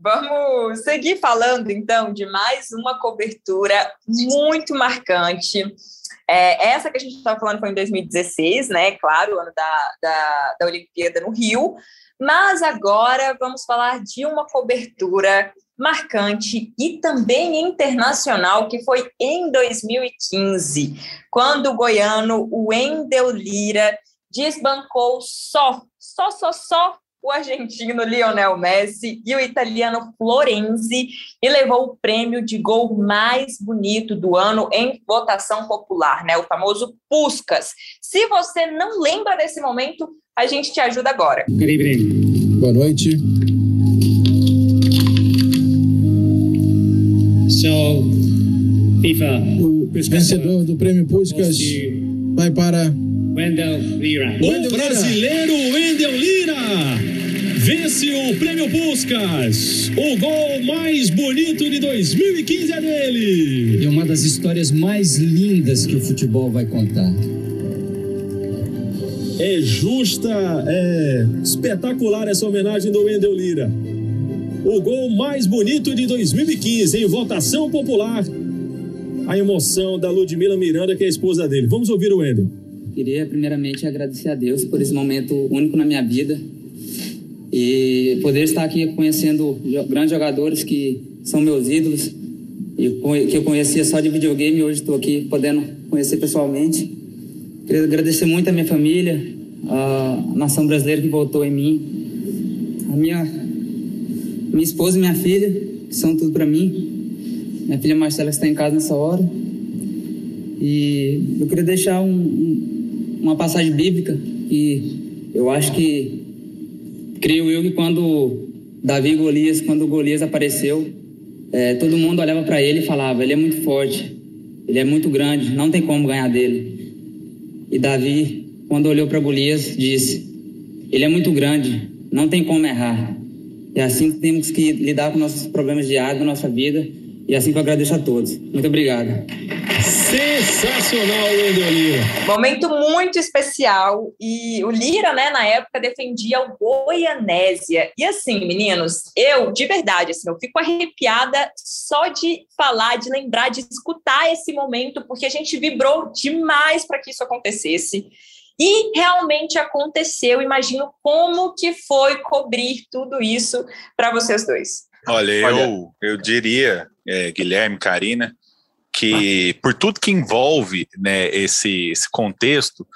Vamos seguir falando, então, de mais uma cobertura muito marcante. É, essa que a gente estava falando foi em 2016, né? Claro, ano da, da, da Olimpíada no Rio. Mas agora vamos falar de uma cobertura marcante e também internacional, que foi em 2015, quando o goiano Wendel Lira desbancou só, só, só, só o argentino Lionel Messi e o italiano Florenzi e levou o prêmio de gol mais bonito do ano em votação popular, né? O famoso Puscas. Se você não lembra desse momento, a gente te ajuda agora. Boa noite. So, FIFA. O vencedor do prêmio Puskas vai para Wendell Lira. O brasileiro Wendell Lira vence o prêmio Puskas. O gol mais bonito de 2015 é dele. E uma das histórias mais lindas que o futebol vai contar. É justa, é espetacular essa homenagem do Wendel Lira. O gol mais bonito de 2015 em votação popular. A emoção da Ludmila Miranda, que é a esposa dele. Vamos ouvir o Wendel. Queria primeiramente agradecer a Deus por esse momento único na minha vida e poder estar aqui conhecendo grandes jogadores que são meus ídolos e que eu conhecia só de videogame hoje estou aqui podendo conhecer pessoalmente. Queria agradecer muito a minha família, a nação brasileira que voltou em mim, a minha, minha esposa e minha filha, que são tudo para mim. Minha filha Marcela está em casa nessa hora. E eu queria deixar um, um, uma passagem bíblica e eu acho que creio eu que quando Davi e Golias, quando Golias apareceu, é, todo mundo olhava para ele e falava: ele é muito forte, ele é muito grande, não tem como ganhar dele. E Davi, quando olhou para Golias, disse: ele é muito grande, não tem como errar. E assim temos que lidar com nossos problemas diários da nossa vida. E assim que eu agradeço a todos. Muito obrigado. Sensacional, Wendel Lira. Momento muito especial. E o Lira, né, na época, defendia o Goianésia. E assim, meninos, eu, de verdade, assim, eu fico arrepiada só de falar, de lembrar, de escutar esse momento, porque a gente vibrou demais para que isso acontecesse. E realmente aconteceu. Imagino como que foi cobrir tudo isso para vocês dois. Olha, eu, eu diria, é, Guilherme, Karina, que por tudo que envolve né, esse, esse contexto,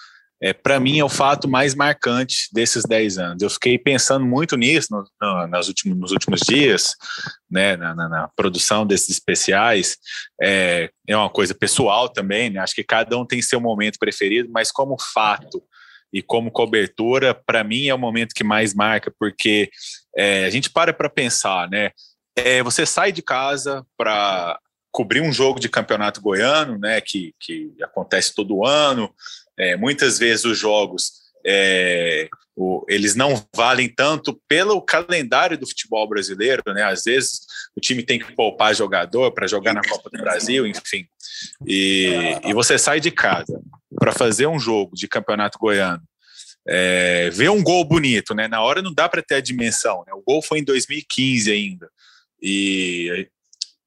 é, para mim é o fato mais marcante desses 10 anos. Eu fiquei pensando muito nisso no, no, nas últimos, nos últimos dias, né, na, na, na produção desses especiais. É, é, uma coisa pessoal também, né, acho que cada um tem seu momento preferido, mas como fato e como cobertura, para mim é o momento que mais marca, porque é, a gente para para pensar, né? É, você sai de casa para cobrir um jogo de campeonato goiano, né, que, que acontece todo ano. É, muitas vezes os jogos é, o, eles não valem tanto pelo calendário do futebol brasileiro, né? Às vezes o time tem que poupar jogador para jogar na Copa do Brasil, enfim. E, e você sai de casa para fazer um jogo de campeonato goiano. É, ver um gol bonito, né? Na hora não dá para ter a dimensão. Né? O gol foi em 2015 ainda. E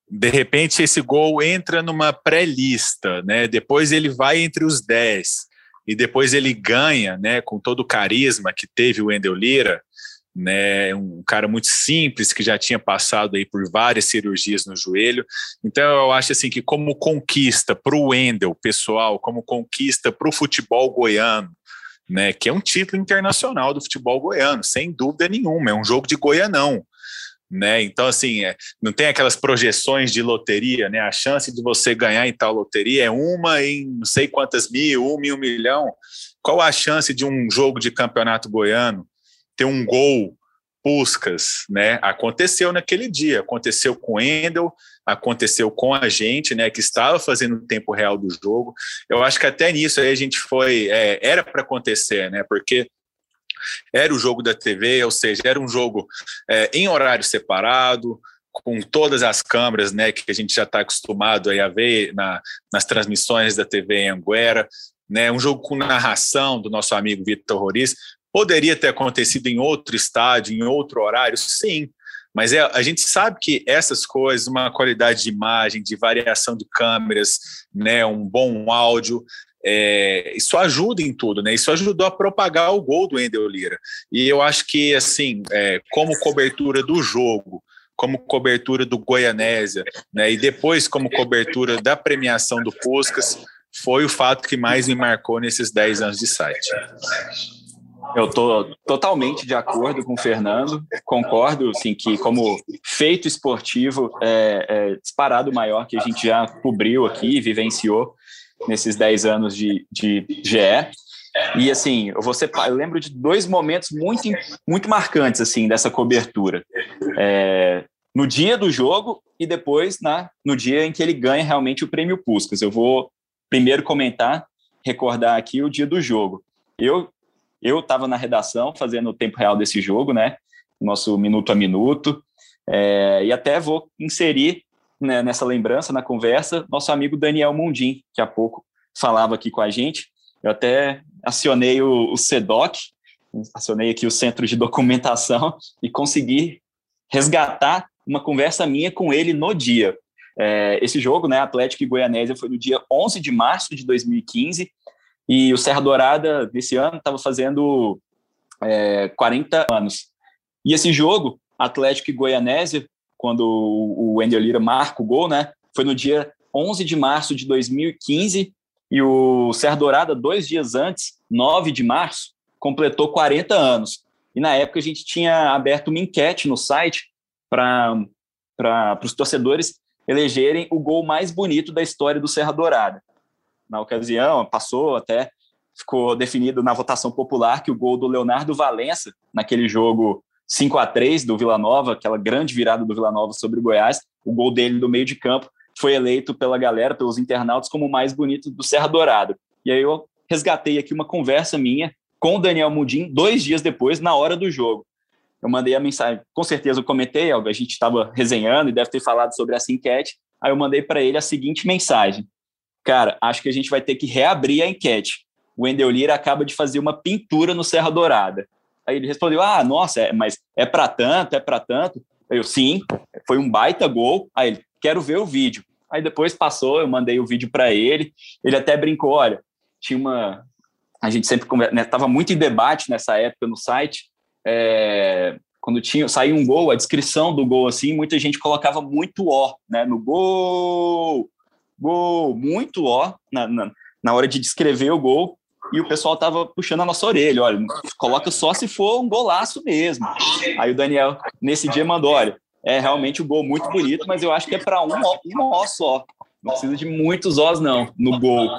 de repente esse gol entra numa pré-lista, né? Depois ele vai entre os 10 e depois ele ganha, né, com todo o carisma que teve o Wendel Lira, né, um cara muito simples que já tinha passado aí por várias cirurgias no joelho. Então eu acho assim que como conquista para o Wendel pessoal, como conquista para o futebol goiano, né, que é um título internacional do futebol goiano, sem dúvida nenhuma, é um jogo de goianão né? Então, assim, é, não tem aquelas projeções de loteria, né? A chance de você ganhar em tal loteria é uma em não sei quantas mil, uma em um milhão. Qual a chance de um jogo de campeonato goiano ter um gol Puscas, né? Aconteceu naquele dia, aconteceu com o Endel, aconteceu com a gente, né? Que estava fazendo o tempo real do jogo. Eu acho que até nisso aí a gente foi, é, era para acontecer, né? Porque era o jogo da TV, ou seja, era um jogo é, em horário separado, com todas as câmeras né, que a gente já está acostumado a ver na, nas transmissões da TV em Anguera, né, um jogo com narração do nosso amigo Vitor Roriz. Poderia ter acontecido em outro estádio, em outro horário? Sim, mas é, a gente sabe que essas coisas, uma qualidade de imagem, de variação de câmeras, né, um bom áudio, é, isso ajuda em tudo, né? Isso ajudou a propagar o gol do Endel Lira. E eu acho que, assim, é, como cobertura do jogo, como cobertura do Goianésia, né? E depois como cobertura da premiação do Puscas, foi o fato que mais me marcou nesses 10 anos de site. Eu estou totalmente de acordo com o Fernando, concordo assim, que como feito esportivo é, é disparado maior que a gente já cobriu aqui, vivenciou, nesses 10 anos de, de GE. E assim, eu, vou eu lembro de dois momentos muito, muito marcantes assim dessa cobertura. É, no dia do jogo e depois na, no dia em que ele ganha realmente o prêmio Puskas. Eu vou primeiro comentar, recordar aqui o dia do jogo. Eu eu estava na redação fazendo o tempo real desse jogo, né? Nosso minuto a minuto. É, e até vou inserir né, nessa lembrança, na conversa, nosso amigo Daniel Mundim, que há pouco falava aqui com a gente. Eu até acionei o, o acionei aqui o Centro de Documentação e consegui resgatar uma conversa minha com ele no dia. É, esse jogo, né, Atlético e Goianésia, foi no dia 11 de março de 2015 e o Serra Dourada, desse ano, estava fazendo é, 40 anos. E esse jogo, Atlético e Goianésia, quando o Wendel Lira marca o gol, né, foi no dia 11 de março de 2015 e o Serra Dourada, dois dias antes, 9 de março, completou 40 anos. E na época a gente tinha aberto uma enquete no site para os torcedores elegerem o gol mais bonito da história do Serra Dourada. Na ocasião, passou até, ficou definido na votação popular que o gol do Leonardo Valença, naquele jogo 5 a 3 do Vila Nova, aquela grande virada do Vila Nova sobre o Goiás, o gol dele do meio de campo foi eleito pela galera, pelos internautas, como o mais bonito do Serra Dourada. E aí eu resgatei aqui uma conversa minha com o Daniel Mudim dois dias depois, na hora do jogo eu mandei a mensagem, com certeza eu comentei, a gente estava resenhando e deve ter falado sobre essa enquete, aí eu mandei para ele a seguinte mensagem, cara, acho que a gente vai ter que reabrir a enquete, o Wendel Lira acaba de fazer uma pintura no Serra Dourada. Aí ele respondeu, ah, nossa, é, mas é para tanto, é para tanto? Eu, sim, foi um baita gol. Aí ele, quero ver o vídeo. Aí depois passou, eu mandei o vídeo para ele, ele até brincou, olha, tinha uma... A gente sempre estava né, muito em debate nessa época no site, é, quando tinha saía um gol, a descrição do gol assim, muita gente colocava muito ó, né, no gol, gol, muito ó na, na, na hora de descrever o gol. E o pessoal tava puxando a nossa orelha, olha, coloca só se for um golaço mesmo. Aí o Daniel nesse dia mandou, olha, é realmente um gol muito bonito, mas eu acho que é para um, um ó só. Não precisa de muitos ós não no gol.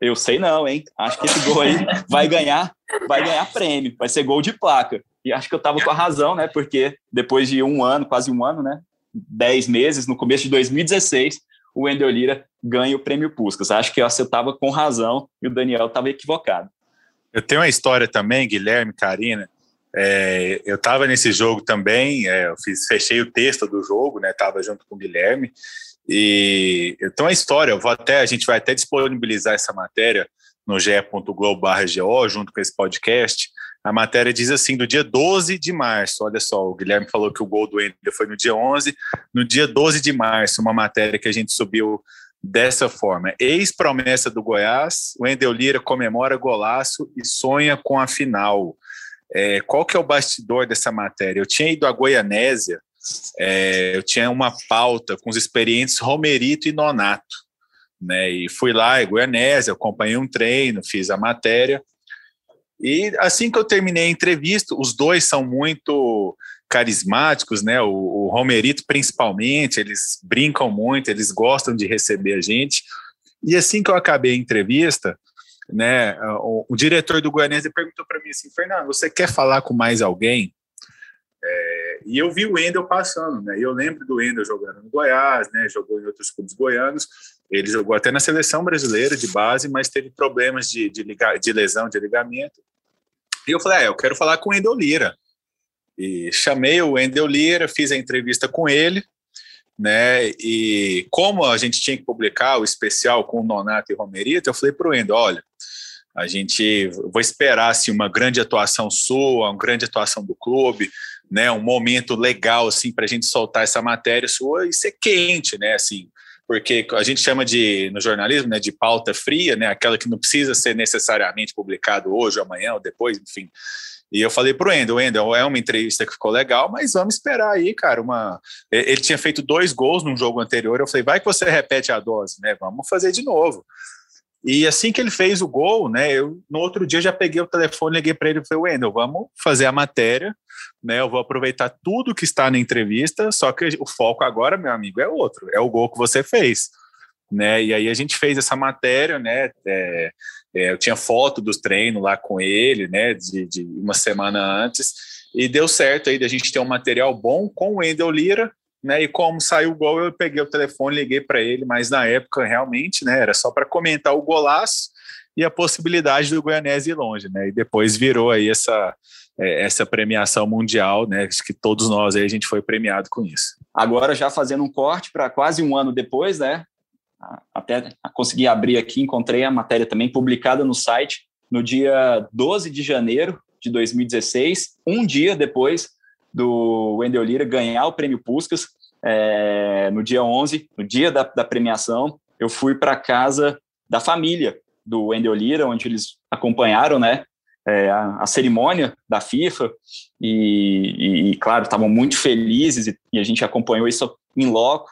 Eu sei não, hein? Acho que esse gol aí vai ganhar, vai ganhar prêmio, vai ser gol de placa. E acho que eu estava com a razão, né? Porque depois de um ano, quase um ano, né? Dez meses, no começo de 2016, o Wendel Lira ganha o prêmio Puskas. Acho que eu estava com razão e o Daniel estava equivocado. Eu tenho uma história também, Guilherme, Karina. É, eu estava nesse jogo também, é, eu fiz, fechei o texto do jogo, né? Tava junto com o Guilherme. E então a história, eu vou até, a gente vai até disponibilizar essa matéria no ge.globo.go junto com esse podcast. A matéria diz assim, do dia 12 de março, olha só, o Guilherme falou que o gol do Ender foi no dia 11, no dia 12 de março, uma matéria que a gente subiu dessa forma. Ex-promessa do Goiás, o Endel Lira comemora golaço e sonha com a final. É, qual que é o bastidor dessa matéria? Eu tinha ido à Goianésia, é, eu tinha uma pauta com os experientes Romerito e Nonato, né? E fui lá em Goianésia, acompanhei um treino, fiz a matéria, e assim que eu terminei a entrevista, os dois são muito carismáticos, né? O, o Romerito, principalmente, eles brincam muito, eles gostam de receber a gente. E assim que eu acabei a entrevista, né, o, o diretor do Goianese perguntou para mim assim: Fernando, você quer falar com mais alguém? É, e eu vi o Wendel passando, né? Eu lembro do Wendel jogando no Goiás, né? Jogou em outros clubes goianos. Ele jogou até na seleção brasileira de base, mas teve problemas de, de, liga, de lesão de ligamento. E eu falei, ah, eu quero falar com o Wendel Lira. E chamei o Wendel Lira, fiz a entrevista com ele, né? E como a gente tinha que publicar o especial com o Nonato e Romerito, eu falei para o Wendel, olha, a gente vou esperar assim, uma grande atuação sua, uma grande atuação do clube, né? Um momento legal assim para a gente soltar essa matéria sua e ser quente, né? Assim, porque a gente chama de no jornalismo né, de pauta fria, né, aquela que não precisa ser necessariamente publicado hoje, amanhã ou depois, enfim. E eu falei pro Wendel, Wendel, é uma entrevista que ficou legal, mas vamos esperar aí, cara, uma... Ele tinha feito dois gols num jogo anterior, eu falei, vai que você repete a dose, né, vamos fazer de novo. E assim que ele fez o gol, né, eu no outro dia já peguei o telefone, liguei para ele e falei, Wendel, vamos fazer a matéria, né, eu vou aproveitar tudo que está na entrevista, só que o foco agora, meu amigo, é outro, é o gol que você fez, né, e aí a gente fez essa matéria, né, é, é, eu tinha foto dos treinos lá com ele, né, de, de uma semana antes, e deu certo aí da gente ter um material bom com o Wendel Lira, né? E como saiu o gol, eu peguei o telefone, liguei para ele, mas na época realmente, né, era só para comentar o golaço e a possibilidade do Goianese ir longe, né? E depois virou aí essa é, essa premiação mundial, né? Que todos nós aí a gente foi premiado com isso. Agora já fazendo um corte para quase um ano depois, né? Até consegui abrir aqui, encontrei a matéria também publicada no site no dia 12 de janeiro de 2016, um dia depois do Wendel Lira ganhar o prêmio Puskas, é, no dia 11, no dia da, da premiação, eu fui para casa da família do Wendel Lira, onde eles acompanharam, né, é, a, a, cerimônia da FIFA e, e, claro, estavam muito felizes e, e, a gente acompanhou isso em loco.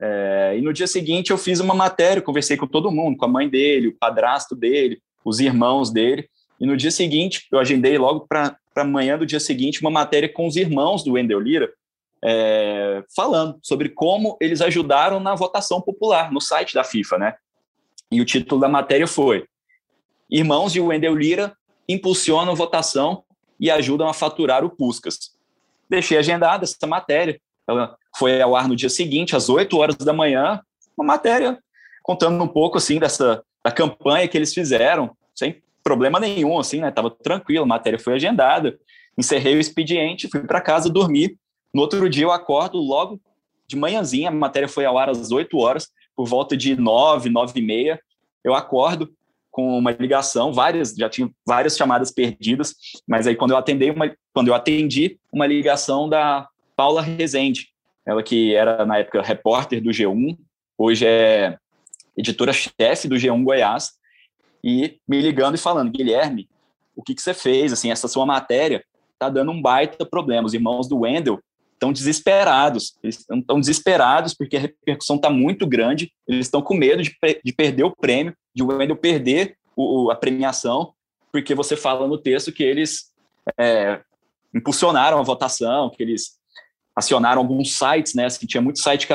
É, e no dia seguinte eu fiz uma matéria, conversei com todo mundo, com a mãe dele, o padrasto dele, os irmãos dele. E no dia seguinte eu agendei logo para amanhã do dia seguinte uma matéria com os irmãos do Wendel Lira, é, falando sobre como eles ajudaram na votação popular no site da FIFA, né? E o título da matéria foi Irmãos de Wendel Lira impulsionam votação e ajudam a faturar o Puscas. Deixei agendada essa matéria. Ela foi ao ar no dia seguinte, às 8 horas da manhã, uma matéria contando um pouco assim dessa da campanha que eles fizeram, sem problema nenhum, assim, né? Tava tranquilo, a matéria foi agendada. Encerrei o expediente, fui para casa dormir. No outro dia eu acordo logo de manhãzinha, a matéria foi ao ar às 8 horas, por volta de 9, 9 e meia, eu acordo, com uma ligação, várias, já tinha várias chamadas perdidas, mas aí quando eu atendi uma, quando eu atendi uma ligação da Paula Rezende, ela que era na época repórter do G1, hoje é editora-chefe do G1 Goiás, e me ligando e falando, Guilherme, o que, que você fez? Assim, essa sua matéria tá dando um baita problema. Os irmãos do Wendel estão desesperados. Eles estão desesperados porque a repercussão está muito grande. Eles estão com medo de, de, perder o prêmio, de o Wendel perder o, a premiação, porque você fala no texto que eles é, impulsionaram a votação, que eles acionaram alguns sites, né? Assim, tinha muito site que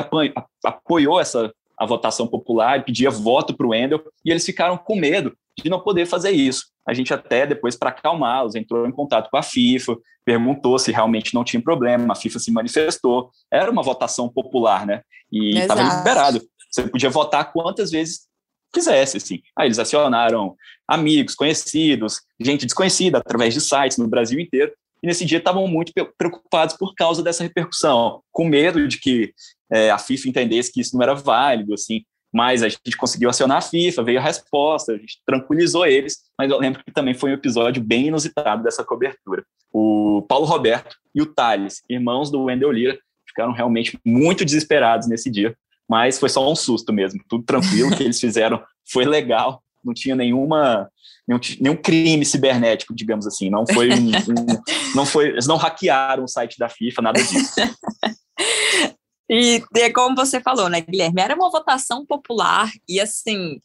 apoiou essa a votação popular, pedia voto para o Wendel, e eles ficaram com medo de não poder fazer isso. A gente até depois, para acalmá-los, entrou em contato com a FIFA, perguntou se realmente não tinha problema, a FIFA se manifestou. Era uma votação popular, né? E estava liberado. Você podia votar quantas vezes quisesse, assim. Aí eles acionaram amigos, conhecidos, gente desconhecida através de sites no Brasil inteiro. E nesse dia estavam muito preocupados por causa dessa repercussão, com medo de que é, a FIFA entendesse que isso não era válido, assim. Mas a gente conseguiu acionar a FIFA, veio a resposta, a gente tranquilizou eles, mas eu lembro que também foi um episódio bem inusitado dessa cobertura. O Paulo Roberto e o Thales, irmãos do Wendel Lira, ficaram realmente muito desesperados nesse dia, mas foi só um susto mesmo, tudo tranquilo, que eles fizeram foi legal, não tinha nenhuma nenhum, nenhum crime cibernético, digamos assim, não foi um, um, não foi, eles não hackearam o site da FIFA, nada disso. E é como você falou, né, Guilherme? Era uma votação popular e assim,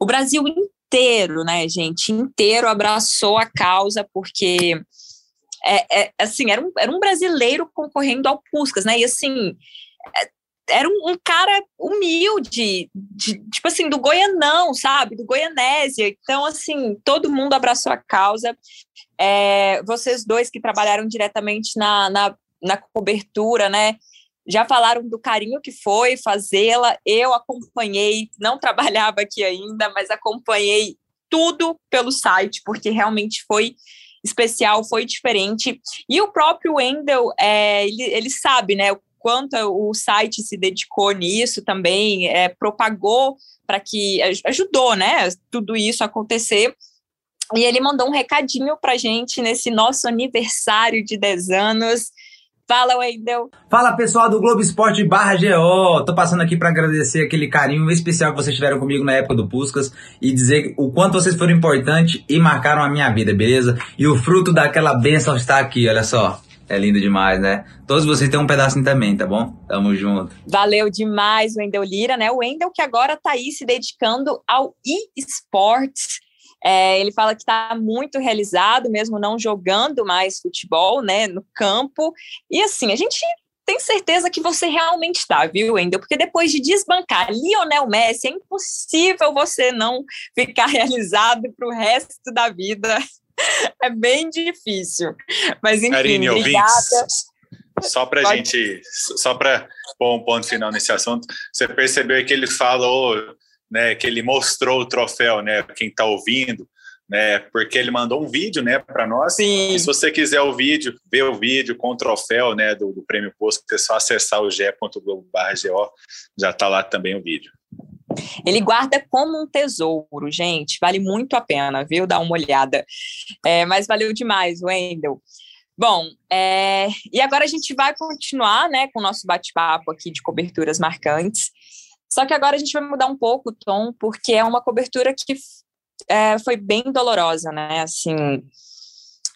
o Brasil inteiro, né, gente, inteiro abraçou a causa porque é, é assim, era um, era um brasileiro concorrendo ao Puscas, né? E assim, é, era um, um, cara humilde, de, tipo assim, do Goianão, sabe? Do Goianésia. Então, assim, todo mundo abraçou a causa. É, vocês dois que trabalharam diretamente na, na, na cobertura, né? Já falaram do carinho que foi fazê-la. Eu acompanhei, não trabalhava aqui ainda, mas acompanhei tudo pelo site, porque realmente foi especial, foi diferente. E o próprio Wendel, é, ele, ele sabe, né, o quanto o site se dedicou nisso também, é, propagou para que, ajudou, né, tudo isso acontecer. E ele mandou um recadinho para gente nesse nosso aniversário de 10 anos. Fala, Wendel. Fala, pessoal do Globo Esporte barra GO. Tô passando aqui para agradecer aquele carinho especial que vocês tiveram comigo na época do Puscas e dizer o quanto vocês foram importantes e marcaram a minha vida, beleza? E o fruto daquela bênção está aqui, olha só. É lindo demais, né? Todos vocês têm um pedacinho também, tá bom? Tamo junto. Valeu demais, Wendel Lira, né? O Wendel que agora tá aí se dedicando ao e-sports é, ele fala que está muito realizado, mesmo não jogando mais futebol, né, no campo. E assim, a gente tem certeza que você realmente está, viu, Wendel? Porque depois de desbancar Lionel Messi, é impossível você não ficar realizado para o resto da vida. É bem difícil. Mas enfim, Karine, obrigada. Ouvintes, só para a gente, só para pôr um ponto final nesse assunto, você percebeu que ele falou né, que ele mostrou o troféu, né, quem está ouvindo, né, porque ele mandou um vídeo, né, para nós. Sim. E se você quiser o vídeo, ver o vídeo com o troféu, né, do, do Prêmio Posto, é só acessar o ge.globo.go, já está lá também o vídeo. Ele guarda como um tesouro, gente. Vale muito a pena, viu? Dar uma olhada. É, mas valeu demais, Wendel. Bom, é, e agora a gente vai continuar né, com o nosso bate-papo aqui de coberturas marcantes. Só que agora a gente vai mudar um pouco o tom, porque é uma cobertura que é, foi bem dolorosa, né? Assim,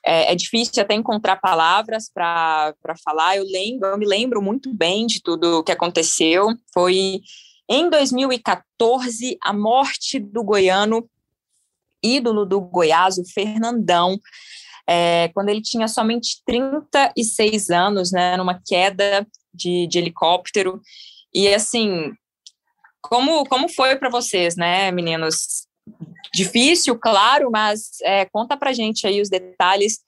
é, é difícil até encontrar palavras para falar. Eu lembro, eu me lembro muito bem de tudo o que aconteceu. Foi em 2014 a morte do goiano ídolo do Goiás, o Fernandão, é, quando ele tinha somente 36 anos, né, numa queda de, de helicóptero. E assim, como, como foi para vocês, né, meninos? Difícil, claro, mas é, conta para gente aí os detalhes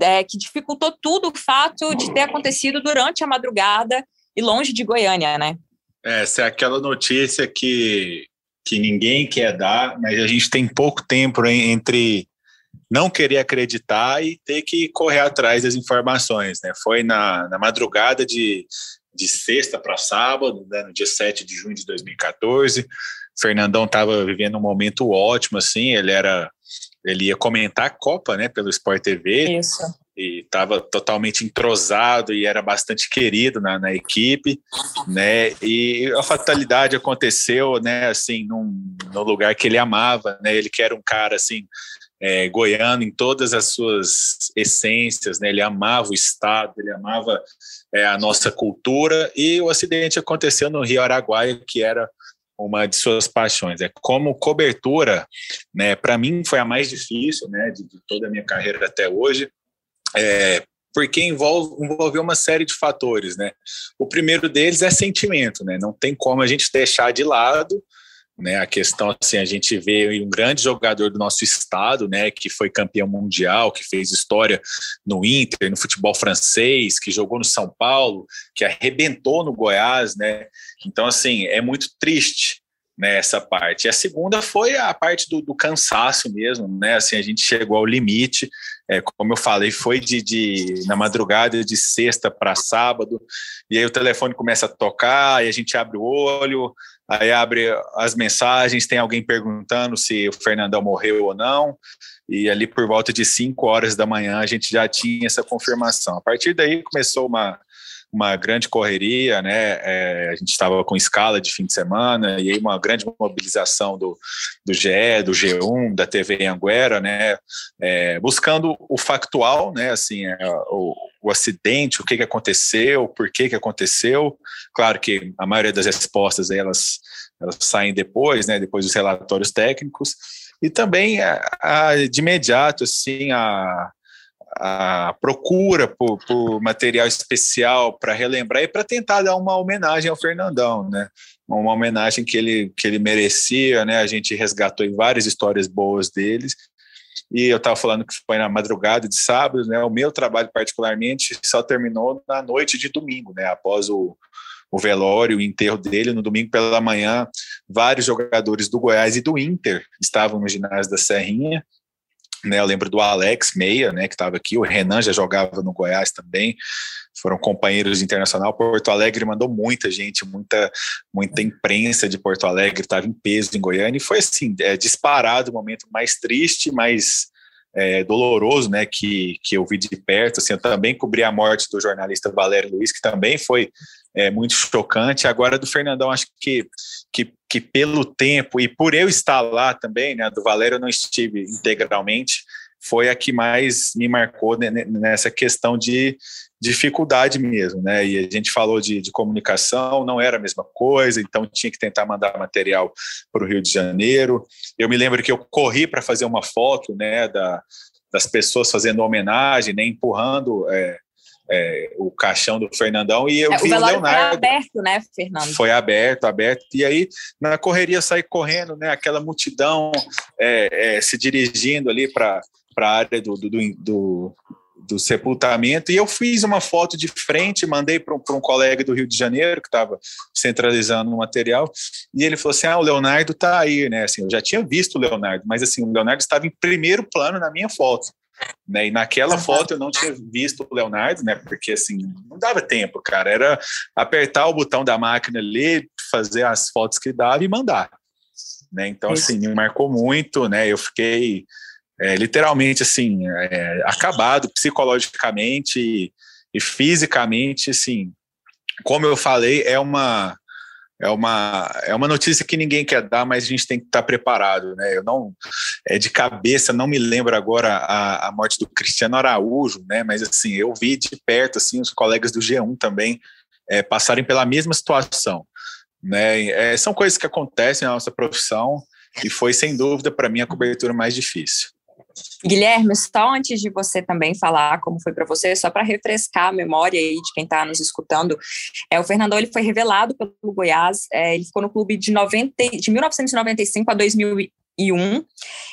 é, que dificultou tudo o fato de ter acontecido durante a madrugada e longe de Goiânia, né? Essa é aquela notícia que, que ninguém quer dar, mas a gente tem pouco tempo entre não querer acreditar e ter que correr atrás das informações. Né? Foi na, na madrugada de, de sexta para sábado, né, no dia 7 de junho de 2014. Fernandão estava vivendo um momento ótimo, assim, ele era ele ia comentar a Copa, né, pelo Sport TV. Isso. E estava totalmente entrosado e era bastante querido na, na, equipe, né? E a fatalidade aconteceu, né, assim, num, no lugar que ele amava, né? Ele que era um cara assim é, goiano em todas as suas essências, né? Ele amava o estado, ele amava é, a nossa cultura e o acidente aconteceu no Rio Araguaia, que era uma de suas paixões. É como cobertura, né? Para mim foi a mais difícil, né? De, de, toda a minha carreira até hoje, é, porque envolve envolveu uma série de fatores, né? O primeiro deles é sentimento, né? Não tem como a gente deixar de lado né, a questão assim, a gente vê um grande jogador do nosso estado, né, que foi campeão mundial, que fez história no Inter, no futebol francês, que jogou no São Paulo, que arrebentou no Goiás, né? Então assim, é muito triste né, essa parte. E a segunda foi a parte do, do, cansaço mesmo, né? Assim, a gente chegou ao limite, é, como eu falei, foi de, de na madrugada de sexta para sábado, e aí o telefone começa a tocar, e a gente abre o olho, aí abre as mensagens, tem alguém perguntando se o Fernandão morreu ou não, e ali por volta de 5 horas da manhã a gente já tinha essa confirmação. A partir daí começou uma, uma grande correria, né? É, a gente estava com escala de fim de semana e aí uma grande mobilização do, do GE, do G1, da TV Anguera, né? É, buscando o factual, né? Assim, é, o, o acidente, o que, que aconteceu, por que, que aconteceu. Claro que a maioria das respostas elas, elas saem depois, né, depois dos relatórios técnicos, e também a, a, de imediato assim a, a procura por, por material especial para relembrar e para tentar dar uma homenagem ao Fernandão, né? Uma homenagem que ele, que ele merecia, né? A gente resgatou várias histórias boas deles e eu estava falando que foi na madrugada de sábado, né? O meu trabalho particularmente só terminou na noite de domingo, né? Após o, o velório, o enterro dele, no domingo pela manhã, vários jogadores do Goiás e do Inter estavam no ginásio da Serrinha, né, eu lembro do Alex Meia, né, que estava aqui, o Renan já jogava no Goiás também, foram companheiros de internacional. Porto Alegre mandou muita gente, muita, muita imprensa de Porto Alegre estava em peso em Goiânia, e foi assim, é, disparado o momento mais triste, mais é, doloroso, né, que, que eu vi de perto, assim, eu também cobri a morte do jornalista Valério Luiz, que também foi é, muito chocante, agora do Fernandão, acho que, que, que pelo tempo, e por eu estar lá também, né, do Valério eu não estive integralmente, foi a que mais me marcou nessa questão de dificuldade mesmo, né? E a gente falou de, de comunicação, não era a mesma coisa, então tinha que tentar mandar material para o Rio de Janeiro. Eu me lembro que eu corri para fazer uma foto, né, da, das pessoas fazendo homenagem, né, empurrando é, é, o caixão do Fernandão e eu é, vi o, o Leonardo. Foi aberto, né, Fernando? Foi aberto, aberto. E aí, na correria, saí correndo, né? Aquela multidão é, é, se dirigindo ali para a área do, do, do, do sepultamento e eu fiz uma foto de frente, mandei para um, um, colega do Rio de Janeiro que estava centralizando o material e ele falou assim: "Ah, o Leonardo está aí, né? Assim, eu já tinha visto o Leonardo, mas assim, o Leonardo estava em primeiro plano na minha foto. Né? E naquela foto eu não tinha visto o Leonardo, né? Porque assim, não dava tempo, cara. Era apertar o botão da máquina ali, fazer as fotos que dava e mandar. né? Então, assim, me marcou muito, né? Eu fiquei é, literalmente, assim, é, acabado psicologicamente e, e fisicamente, assim. Como eu falei, é uma é uma, é uma notícia que ninguém quer dar, mas a gente tem que estar preparado, né? Eu não, é de cabeça, não me lembro agora a, a morte do Cristiano Araújo, né? Mas assim, eu vi de perto, assim, os colegas do G1 também é, passarem pela mesma situação, né? É, são coisas que acontecem na nossa profissão e foi sem dúvida para mim a cobertura mais difícil. Guilherme, só antes de você também falar como foi para você, só para refrescar a memória aí de quem está nos escutando, é, o Fernandão ele foi revelado pelo Goiás, é, ele ficou no clube de, 90, de 1995 a 2000,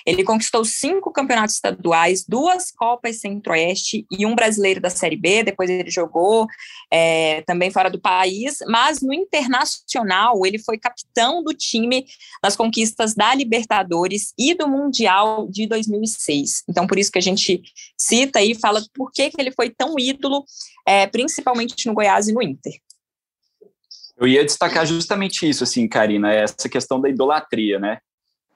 ele conquistou cinco campeonatos estaduais, duas Copas Centro-Oeste e um brasileiro da Série B. Depois ele jogou é, também fora do país, mas no internacional ele foi capitão do time nas conquistas da Libertadores e do Mundial de 2006. Então, por isso que a gente cita e fala por que, que ele foi tão ídolo, é, principalmente no Goiás e no Inter. Eu ia destacar justamente isso, assim, Karina, essa questão da idolatria, né?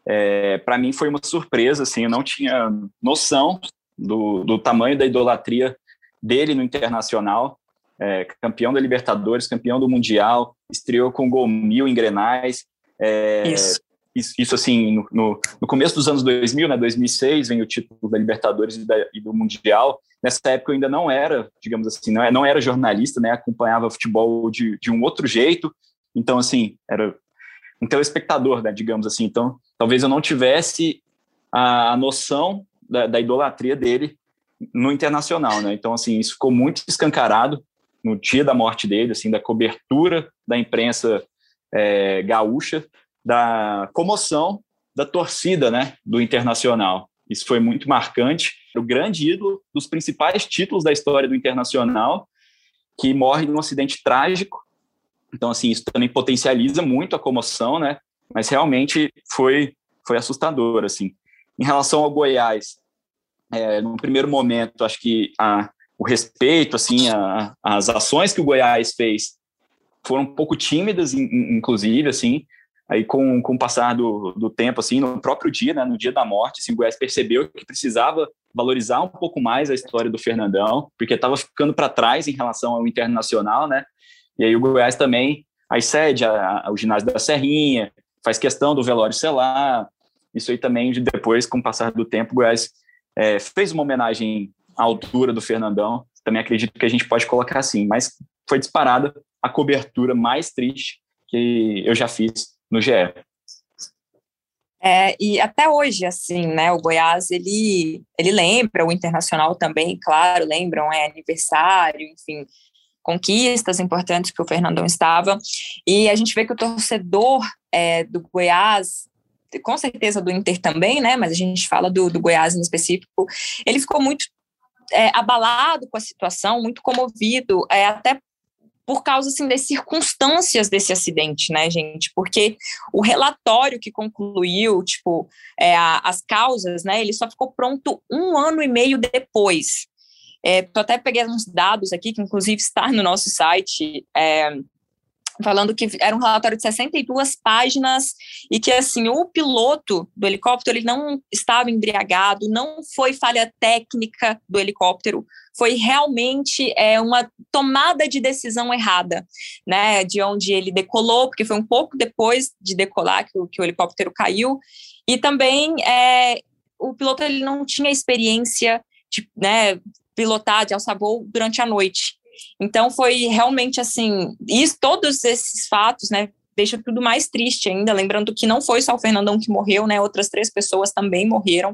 É, para mim foi uma surpresa, assim, eu não tinha noção do, do tamanho da idolatria dele no Internacional, é, campeão da Libertadores, campeão do Mundial, estreou com gol mil em Grenais, é, isso. isso. Isso, assim, no, no, no, começo dos anos 2000, né, 2006, vem o título da Libertadores e, da, e, do Mundial. Nessa época eu ainda não era, digamos assim, não, não era jornalista, né, acompanhava futebol de, de um outro jeito. Então, assim, era um telespectador, né, digamos assim. Então, talvez eu não tivesse a, a noção da, da, idolatria dele no internacional, né? Então, assim, isso ficou muito escancarado no dia da morte dele, assim, da cobertura da imprensa é, gaúcha, da comoção da torcida, né, do internacional. Isso foi muito marcante. O grande ídolo dos principais títulos da história do internacional, que morre num acidente trágico então, assim, isso também potencializa muito a comoção, né? Mas realmente foi, foi assustador, assim. Em relação ao Goiás, é, no primeiro momento, acho que a, o respeito, assim, a, as ações que o Goiás fez foram um pouco tímidas, inclusive, assim, aí com, com o passar do, do tempo, assim, no próprio dia, né, no dia da morte, assim, o Goiás percebeu que precisava valorizar um pouco mais a história do Fernandão, porque estava ficando para trás em relação ao internacional, né, e aí o Goiás também aí cede a, a, o ginásio da Serrinha, faz questão do velório selar. Isso aí também, depois, com o passar do tempo, o Goiás é, fez uma homenagem à altura do Fernandão. Também acredito que a gente pode colocar assim, mas foi disparada a cobertura mais triste que eu já fiz no GE. É, e até hoje, assim, né, o Goiás, ele, ele lembra, o Internacional também, claro, lembram, é aniversário, enfim, conquistas importantes que o Fernandão estava. E a gente vê que o torcedor é, do Goiás, com certeza do Inter também, né? Mas a gente fala do, do Goiás em específico, ele ficou muito é, abalado com a situação, muito comovido, é, até por causa assim das circunstâncias desse acidente, né, gente? Porque o relatório que concluiu, tipo, é, a, as causas, né, ele só ficou pronto um ano e meio depois. É, eu até peguei uns dados aqui, que inclusive está no nosso site, é, falando que era um relatório de 62 páginas e que, assim, o piloto do helicóptero, ele não estava embriagado, não foi falha técnica do helicóptero, foi realmente é, uma tomada de decisão errada, né, de onde ele decolou, porque foi um pouco depois de decolar que o, que o helicóptero caiu, e também é, o piloto ele não tinha experiência de, né, pilotar de voo durante a noite. Então foi realmente assim, isso, todos esses fatos, né, deixa tudo mais triste ainda, lembrando que não foi só o Fernandão que morreu, né, outras três pessoas também morreram,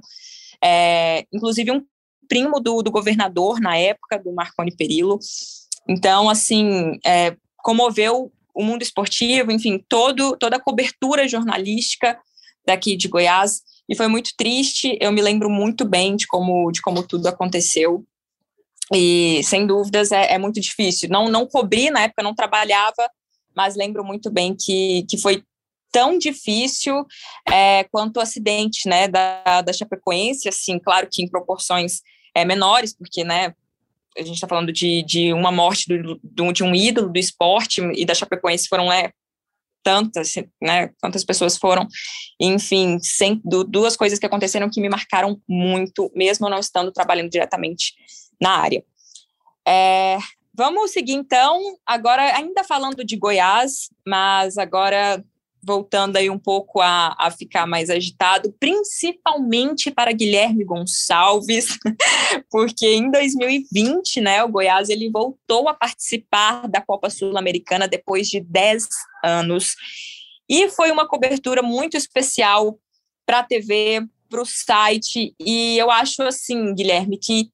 é, inclusive um primo do, do governador na época, do Marconi Perillo. Então, assim, é, comoveu o mundo esportivo, enfim, todo, toda a cobertura jornalística daqui de Goiás, e foi muito triste, eu me lembro muito bem de como, de como tudo aconteceu, e, sem dúvidas, é, é, muito difícil. Não, não cobri, na época não trabalhava, mas lembro muito bem que, que foi tão difícil é, quanto o acidente né, da, da Chapecoense, assim, claro que em proporções é, menores, porque né, a gente está falando de, de uma morte do, do, de um ídolo do esporte e da Chapecoense foram é, tantas, né? Quantas pessoas foram, enfim, sem, duas coisas que aconteceram que me marcaram muito, mesmo não estando trabalhando diretamente na área. É, vamos seguir então, agora ainda falando de Goiás, mas agora voltando aí um pouco a, a ficar mais agitado, principalmente para Guilherme Gonçalves, porque em 2020, né, o Goiás ele voltou a participar da Copa Sul-Americana depois de 10 anos. E foi uma cobertura muito especial para a TV, para o site, e eu acho assim, Guilherme, que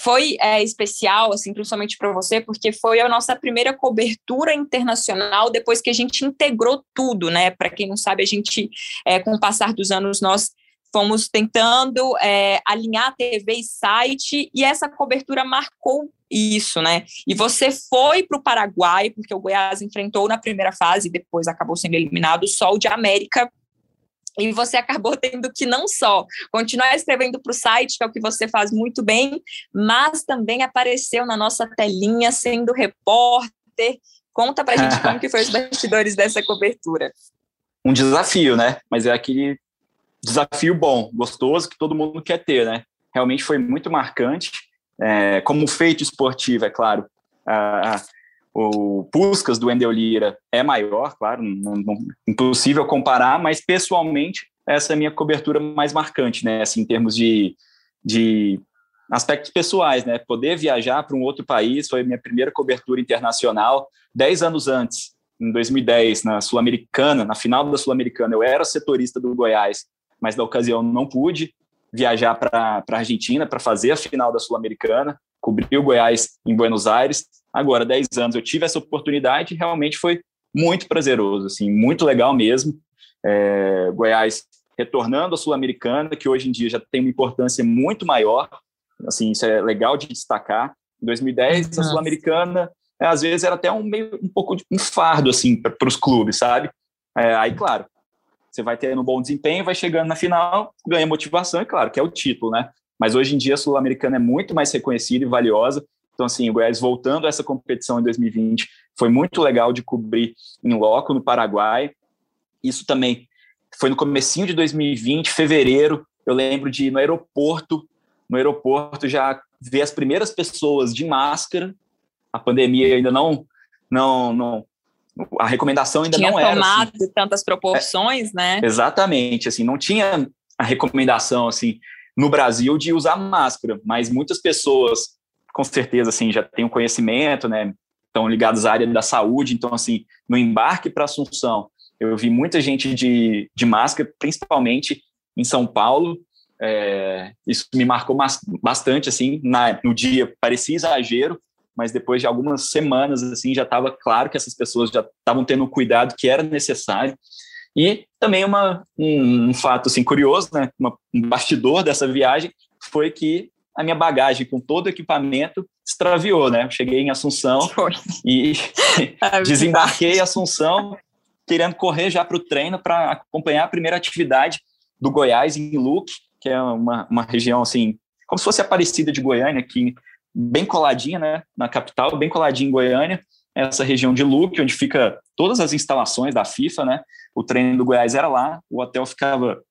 foi é, especial, assim, principalmente para você, porque foi a nossa primeira cobertura internacional depois que a gente integrou tudo, né? Para quem não sabe, a gente, é, com o passar dos anos, nós fomos tentando é, alinhar TV e site, e essa cobertura marcou isso, né? E você foi para o Paraguai, porque o Goiás enfrentou na primeira fase, depois acabou sendo eliminado o Sol de América, e você acabou tendo que não só continuar escrevendo para o site, que é o que você faz muito bem, mas também apareceu na nossa telinha sendo repórter. Conta para a gente como que foi os bastidores dessa cobertura. Um desafio, né? Mas é aquele desafio bom, gostoso, que todo mundo quer ter, né? Realmente foi muito marcante. É, como feito esportivo, é claro, a, o Puscas do Wendel Lira é maior, claro, não, não, impossível comparar, mas pessoalmente essa é a minha cobertura mais marcante, né? Assim, em termos de, de aspectos pessoais, né? Poder viajar para um outro país foi minha primeira cobertura internacional, dez anos antes, em 2010, na Sul-Americana, na final da Sul-Americana, eu era setorista do Goiás, mas na ocasião não pude viajar para a Argentina para fazer a final da Sul-Americana, cobrir o Goiás em Buenos Aires, agora 10 anos eu tive essa oportunidade e realmente foi muito prazeroso, assim, muito legal mesmo. É, Goiás retornando à Sul-Americana, que hoje em dia já tem uma importância muito maior, assim, isso é legal de destacar. Em 2010, Nossa. a Sul-Americana, é, às vezes era até um meio um pouco de um fardo assim para os clubes, sabe? É, aí, claro, você vai tendo um bom desempenho, vai chegando na final, ganha motivação, e claro, que é o título, né? Mas hoje em dia a Sul-Americana é muito mais reconhecida e valiosa. Então, assim, o Goiás voltando a essa competição em 2020 foi muito legal de cobrir em loco no Paraguai. Isso também foi no comecinho de 2020, fevereiro, eu lembro de ir no aeroporto, no aeroporto já ver as primeiras pessoas de máscara. A pandemia ainda não não não a recomendação ainda tinha não era tomado assim, tantas proporções, é, né? Exatamente, assim, não tinha a recomendação assim no Brasil de usar máscara, mas muitas pessoas com certeza, assim, já têm um conhecimento, né? Estão ligados à área da saúde. Então, assim, no embarque para Assunção, eu vi muita gente de, de máscara, principalmente em São Paulo. É, isso me marcou bastante, assim, na, no dia parecia exagero, mas depois de algumas semanas, assim, já estava claro que essas pessoas já estavam tendo o cuidado que era necessário. E também uma, um, um fato, assim, curioso, né, uma, um bastidor dessa viagem, foi que a minha bagagem com todo o equipamento extraviou, né? cheguei em Assunção Foi. e é desembarquei em Assunção querendo correr já para o treino para acompanhar a primeira atividade do Goiás em Luque, que é uma, uma região assim, como se fosse a Aparecida de Goiânia, aqui bem coladinha, né, na capital, bem coladinha em Goiânia, essa região de Luque, onde fica todas as instalações da FIFA, né? O treino do Goiás era lá, o hotel ficava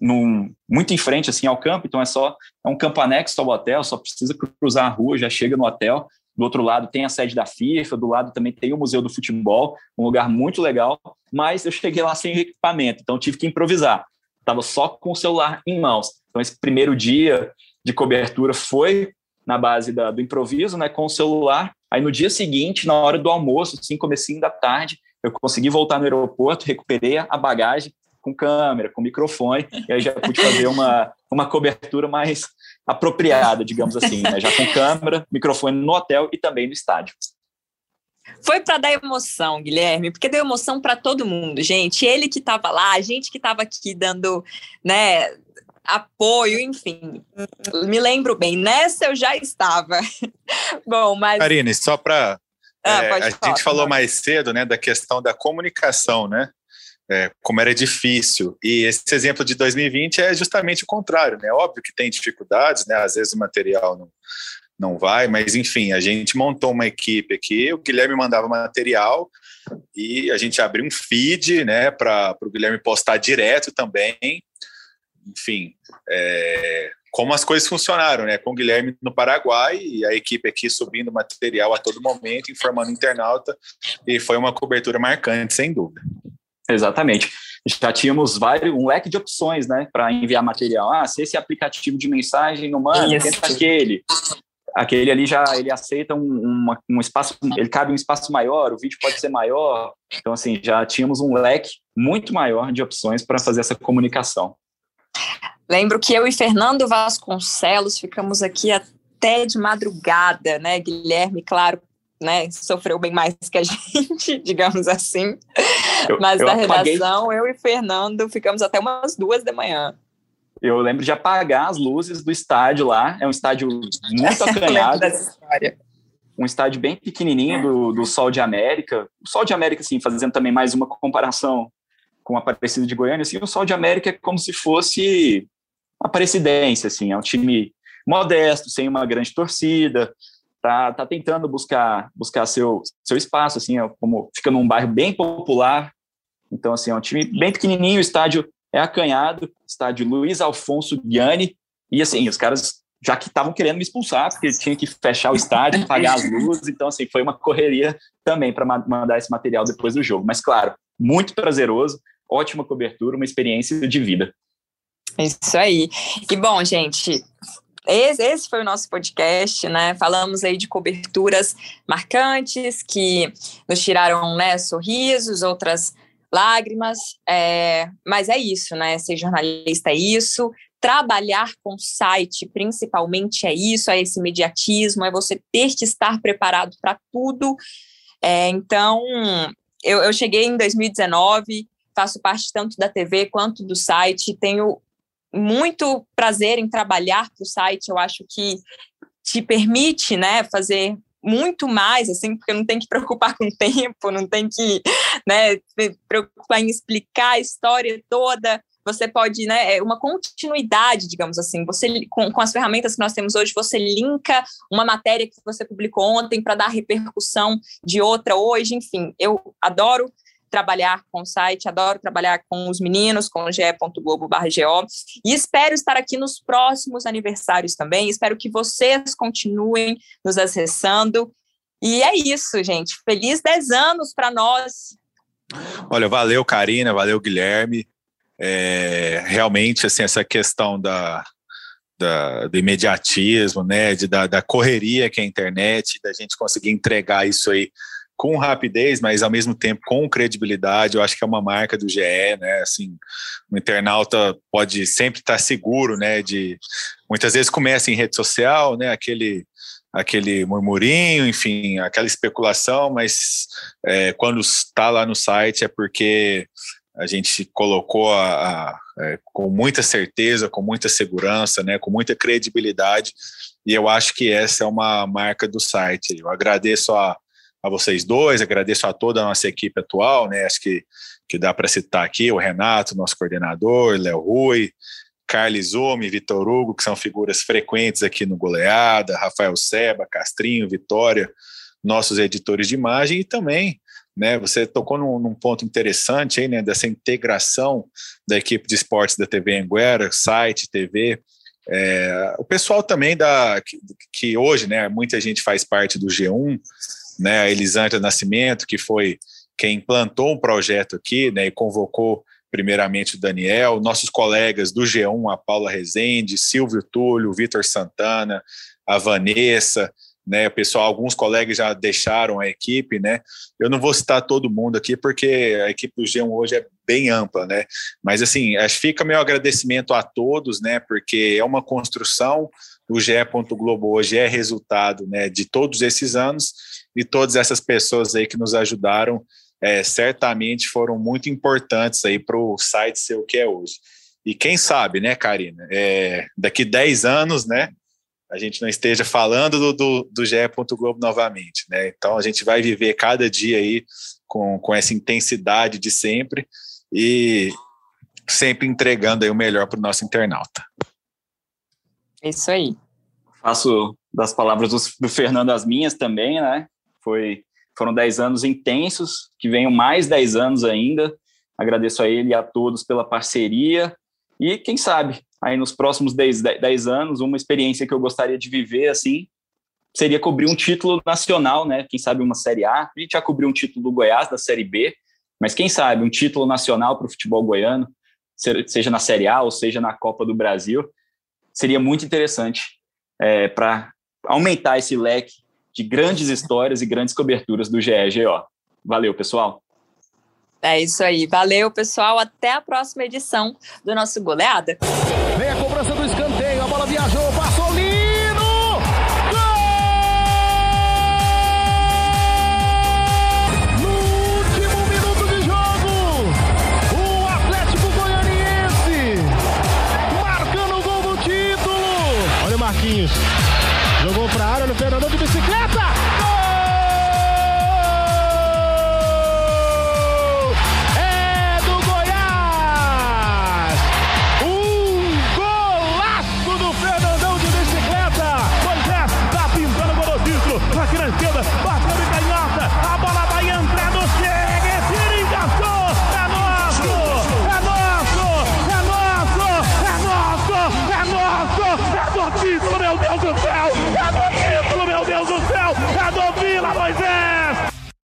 num, muito em frente assim ao campo, então é só é um campo anexo ao hotel, só precisa cruzar a rua, já chega no hotel. Do outro lado tem a sede da FIFA, do lado também tem o Museu do Futebol, um lugar muito legal, mas eu cheguei lá sem equipamento, então tive que improvisar. Estava só com o celular em mãos. Então esse primeiro dia de cobertura foi na base da, do improviso, né, com o celular. Aí no dia seguinte, na hora do almoço, assim, comecinho da tarde, eu consegui voltar no aeroporto, recuperei a bagagem, com câmera, com microfone, e aí já pude fazer uma, uma cobertura mais apropriada, digamos assim, né? já com câmera, microfone no hotel e também no estádio. Foi para dar emoção, Guilherme, porque deu emoção para todo mundo, gente. Ele que estava lá, a gente que estava aqui dando, né, apoio, enfim. Me lembro bem, nessa eu já estava. Bom, mas. Karine, só para. Ah, é, a falar, gente falou mais cedo, né, da questão da comunicação, né? é, como era difícil. E esse exemplo de 2020 é justamente o contrário, né? Óbvio que tem dificuldades, né? Às vezes o material não, não vai, mas enfim, a gente montou uma equipe aqui, o Guilherme mandava material e a gente abriu um feed, né, para o Guilherme postar direto também. Enfim, é, como as coisas funcionaram, né? Com o Guilherme no Paraguai e a equipe aqui subindo material a todo momento, informando o internauta, e foi uma cobertura marcante, sem dúvida. Exatamente. Já tínhamos vários, um leque de opções, né, para enviar material. Ah, se esse aplicativo de mensagem não manda, tenta aquele. Aquele ali já ele aceita um, uma, um espaço, ele cabe um espaço maior, o vídeo pode ser maior. Então, assim, já tínhamos um leque muito maior de opções para fazer essa comunicação. Lembro que eu e Fernando Vasconcelos ficamos aqui até de madrugada, né? Guilherme, claro, né, sofreu bem mais que a gente, digamos assim. Eu, Mas eu da redação, apaguei... eu e Fernando ficamos até umas duas da manhã. Eu lembro de apagar as luzes do estádio lá. É um estádio muito acanhado. um estádio bem pequenininho do, do Sol de América. O Sol de América, assim, fazendo também mais uma comparação com o Aparecido de Goiânia, assim, o Sol de América é como se fosse uma Aparecidense, assim, é um time modesto, sem uma grande torcida, tá, tá tentando buscar buscar seu seu espaço, assim, é como fica num bairro bem popular, então assim é um time bem pequenininho, o estádio é acanhado, estádio Luiz Alfonso Gianni, e assim os caras já que estavam querendo me expulsar porque tinha que fechar o estádio, apagar as luzes, então assim foi uma correria também para mandar esse material depois do jogo, mas claro muito prazeroso, ótima cobertura, uma experiência de vida. Isso aí. E bom, gente, esse, esse, foi o nosso podcast, né? Falamos aí de coberturas marcantes que nos tiraram, né, sorrisos, outras lágrimas. É, mas é isso, né? Ser jornalista é isso. Trabalhar com site, principalmente, é isso, é esse imediatismo, é você ter que estar preparado para tudo. É, então, eu, eu cheguei em 2019, faço parte tanto da TV quanto do site, tenho muito prazer em trabalhar para o site. Eu acho que te permite, né, fazer muito mais, assim, porque não tem que preocupar com o tempo, não tem que, né, preocupar em explicar a história toda. Você pode, né, é uma continuidade, digamos assim. Você, com, com as ferramentas que nós temos hoje, você linka uma matéria que você publicou ontem para dar repercussão de outra hoje. Enfim, eu adoro trabalhar com o site, adoro trabalhar com os meninos, com ge.globo.go e espero estar aqui nos próximos aniversários também, espero que vocês continuem nos acessando. E é isso, gente, feliz 10 anos para nós. Olha, valeu Karina, valeu Guilherme, é, realmente, assim, essa questão da, da, do imediatismo, né, de, da, da correria que é a internet, da gente conseguir entregar isso aí com rapidez, mas ao mesmo tempo com credibilidade. Eu acho que é uma marca do GE, né? Assim, o internauta pode sempre estar seguro, né? De muitas vezes começa em rede social, né? Aquele aquele murmurinho, enfim, aquela especulação, mas é, quando está lá no site é porque a gente colocou a, a, é, com muita certeza, com muita segurança, né, com muita credibilidade, e eu acho que essa é uma marca do site. Eu agradeço a, a vocês dois, agradeço a toda a nossa equipe atual, né? Acho que, que dá para citar aqui o Renato, nosso coordenador, Léo Rui, Carlos Zomi, Vitor Hugo, que são figuras frequentes aqui no Goleada, Rafael Seba, Castrinho, Vitória, nossos editores de imagem e também, né, você tocou num, num, ponto interessante aí, né, dessa integração da equipe de esportes da TV Anguera, site, TV, é, o pessoal também da que, que hoje, né, muita gente faz parte do G1, né, a Elisângela Nascimento, que foi quem implantou um projeto aqui, né, e convocou primeiramente o Daniel, nossos colegas do G1, a Paula Rezende, Silvio Túlio, Vitor Santana, a Vanessa, né, pessoal, alguns colegas já deixaram a equipe, né, eu não vou citar todo mundo aqui, porque a equipe do G1 hoje é bem ampla, né, mas assim, fica meu agradecimento a todos, né, porque é uma construção, o GE. Globo hoje é resultado, né, de todos esses anos, e todas essas pessoas aí que nos ajudaram, é, certamente foram muito importantes aí para o site ser o que é hoje. E quem sabe, né, Karina, é, daqui 10 anos, né, a gente não esteja falando do, do, do GE. Globo novamente, né? Então a gente vai viver cada dia aí com, com essa intensidade de sempre e sempre entregando aí o melhor para o nosso internauta. Isso aí. Faço das palavras do, do Fernando as minhas também, né? Foi Foram 10 anos intensos, que venham mais 10 anos ainda. Agradeço a ele e a todos pela parceria. E quem sabe, aí nos próximos 10, 10 anos, uma experiência que eu gostaria de viver assim seria cobrir um título nacional, né? Quem sabe uma Série A. A gente já cobriu um título do Goiás, da Série B, mas quem sabe um título nacional para o futebol goiano, seja na Série A ou seja na Copa do Brasil, seria muito interessante é, para aumentar esse leque de grandes histórias e grandes coberturas do GEGO. Valeu, pessoal! É isso aí. Valeu, pessoal. Até a próxima edição do nosso Goleada. Vem a cobrança do escanteio. A bola viajou,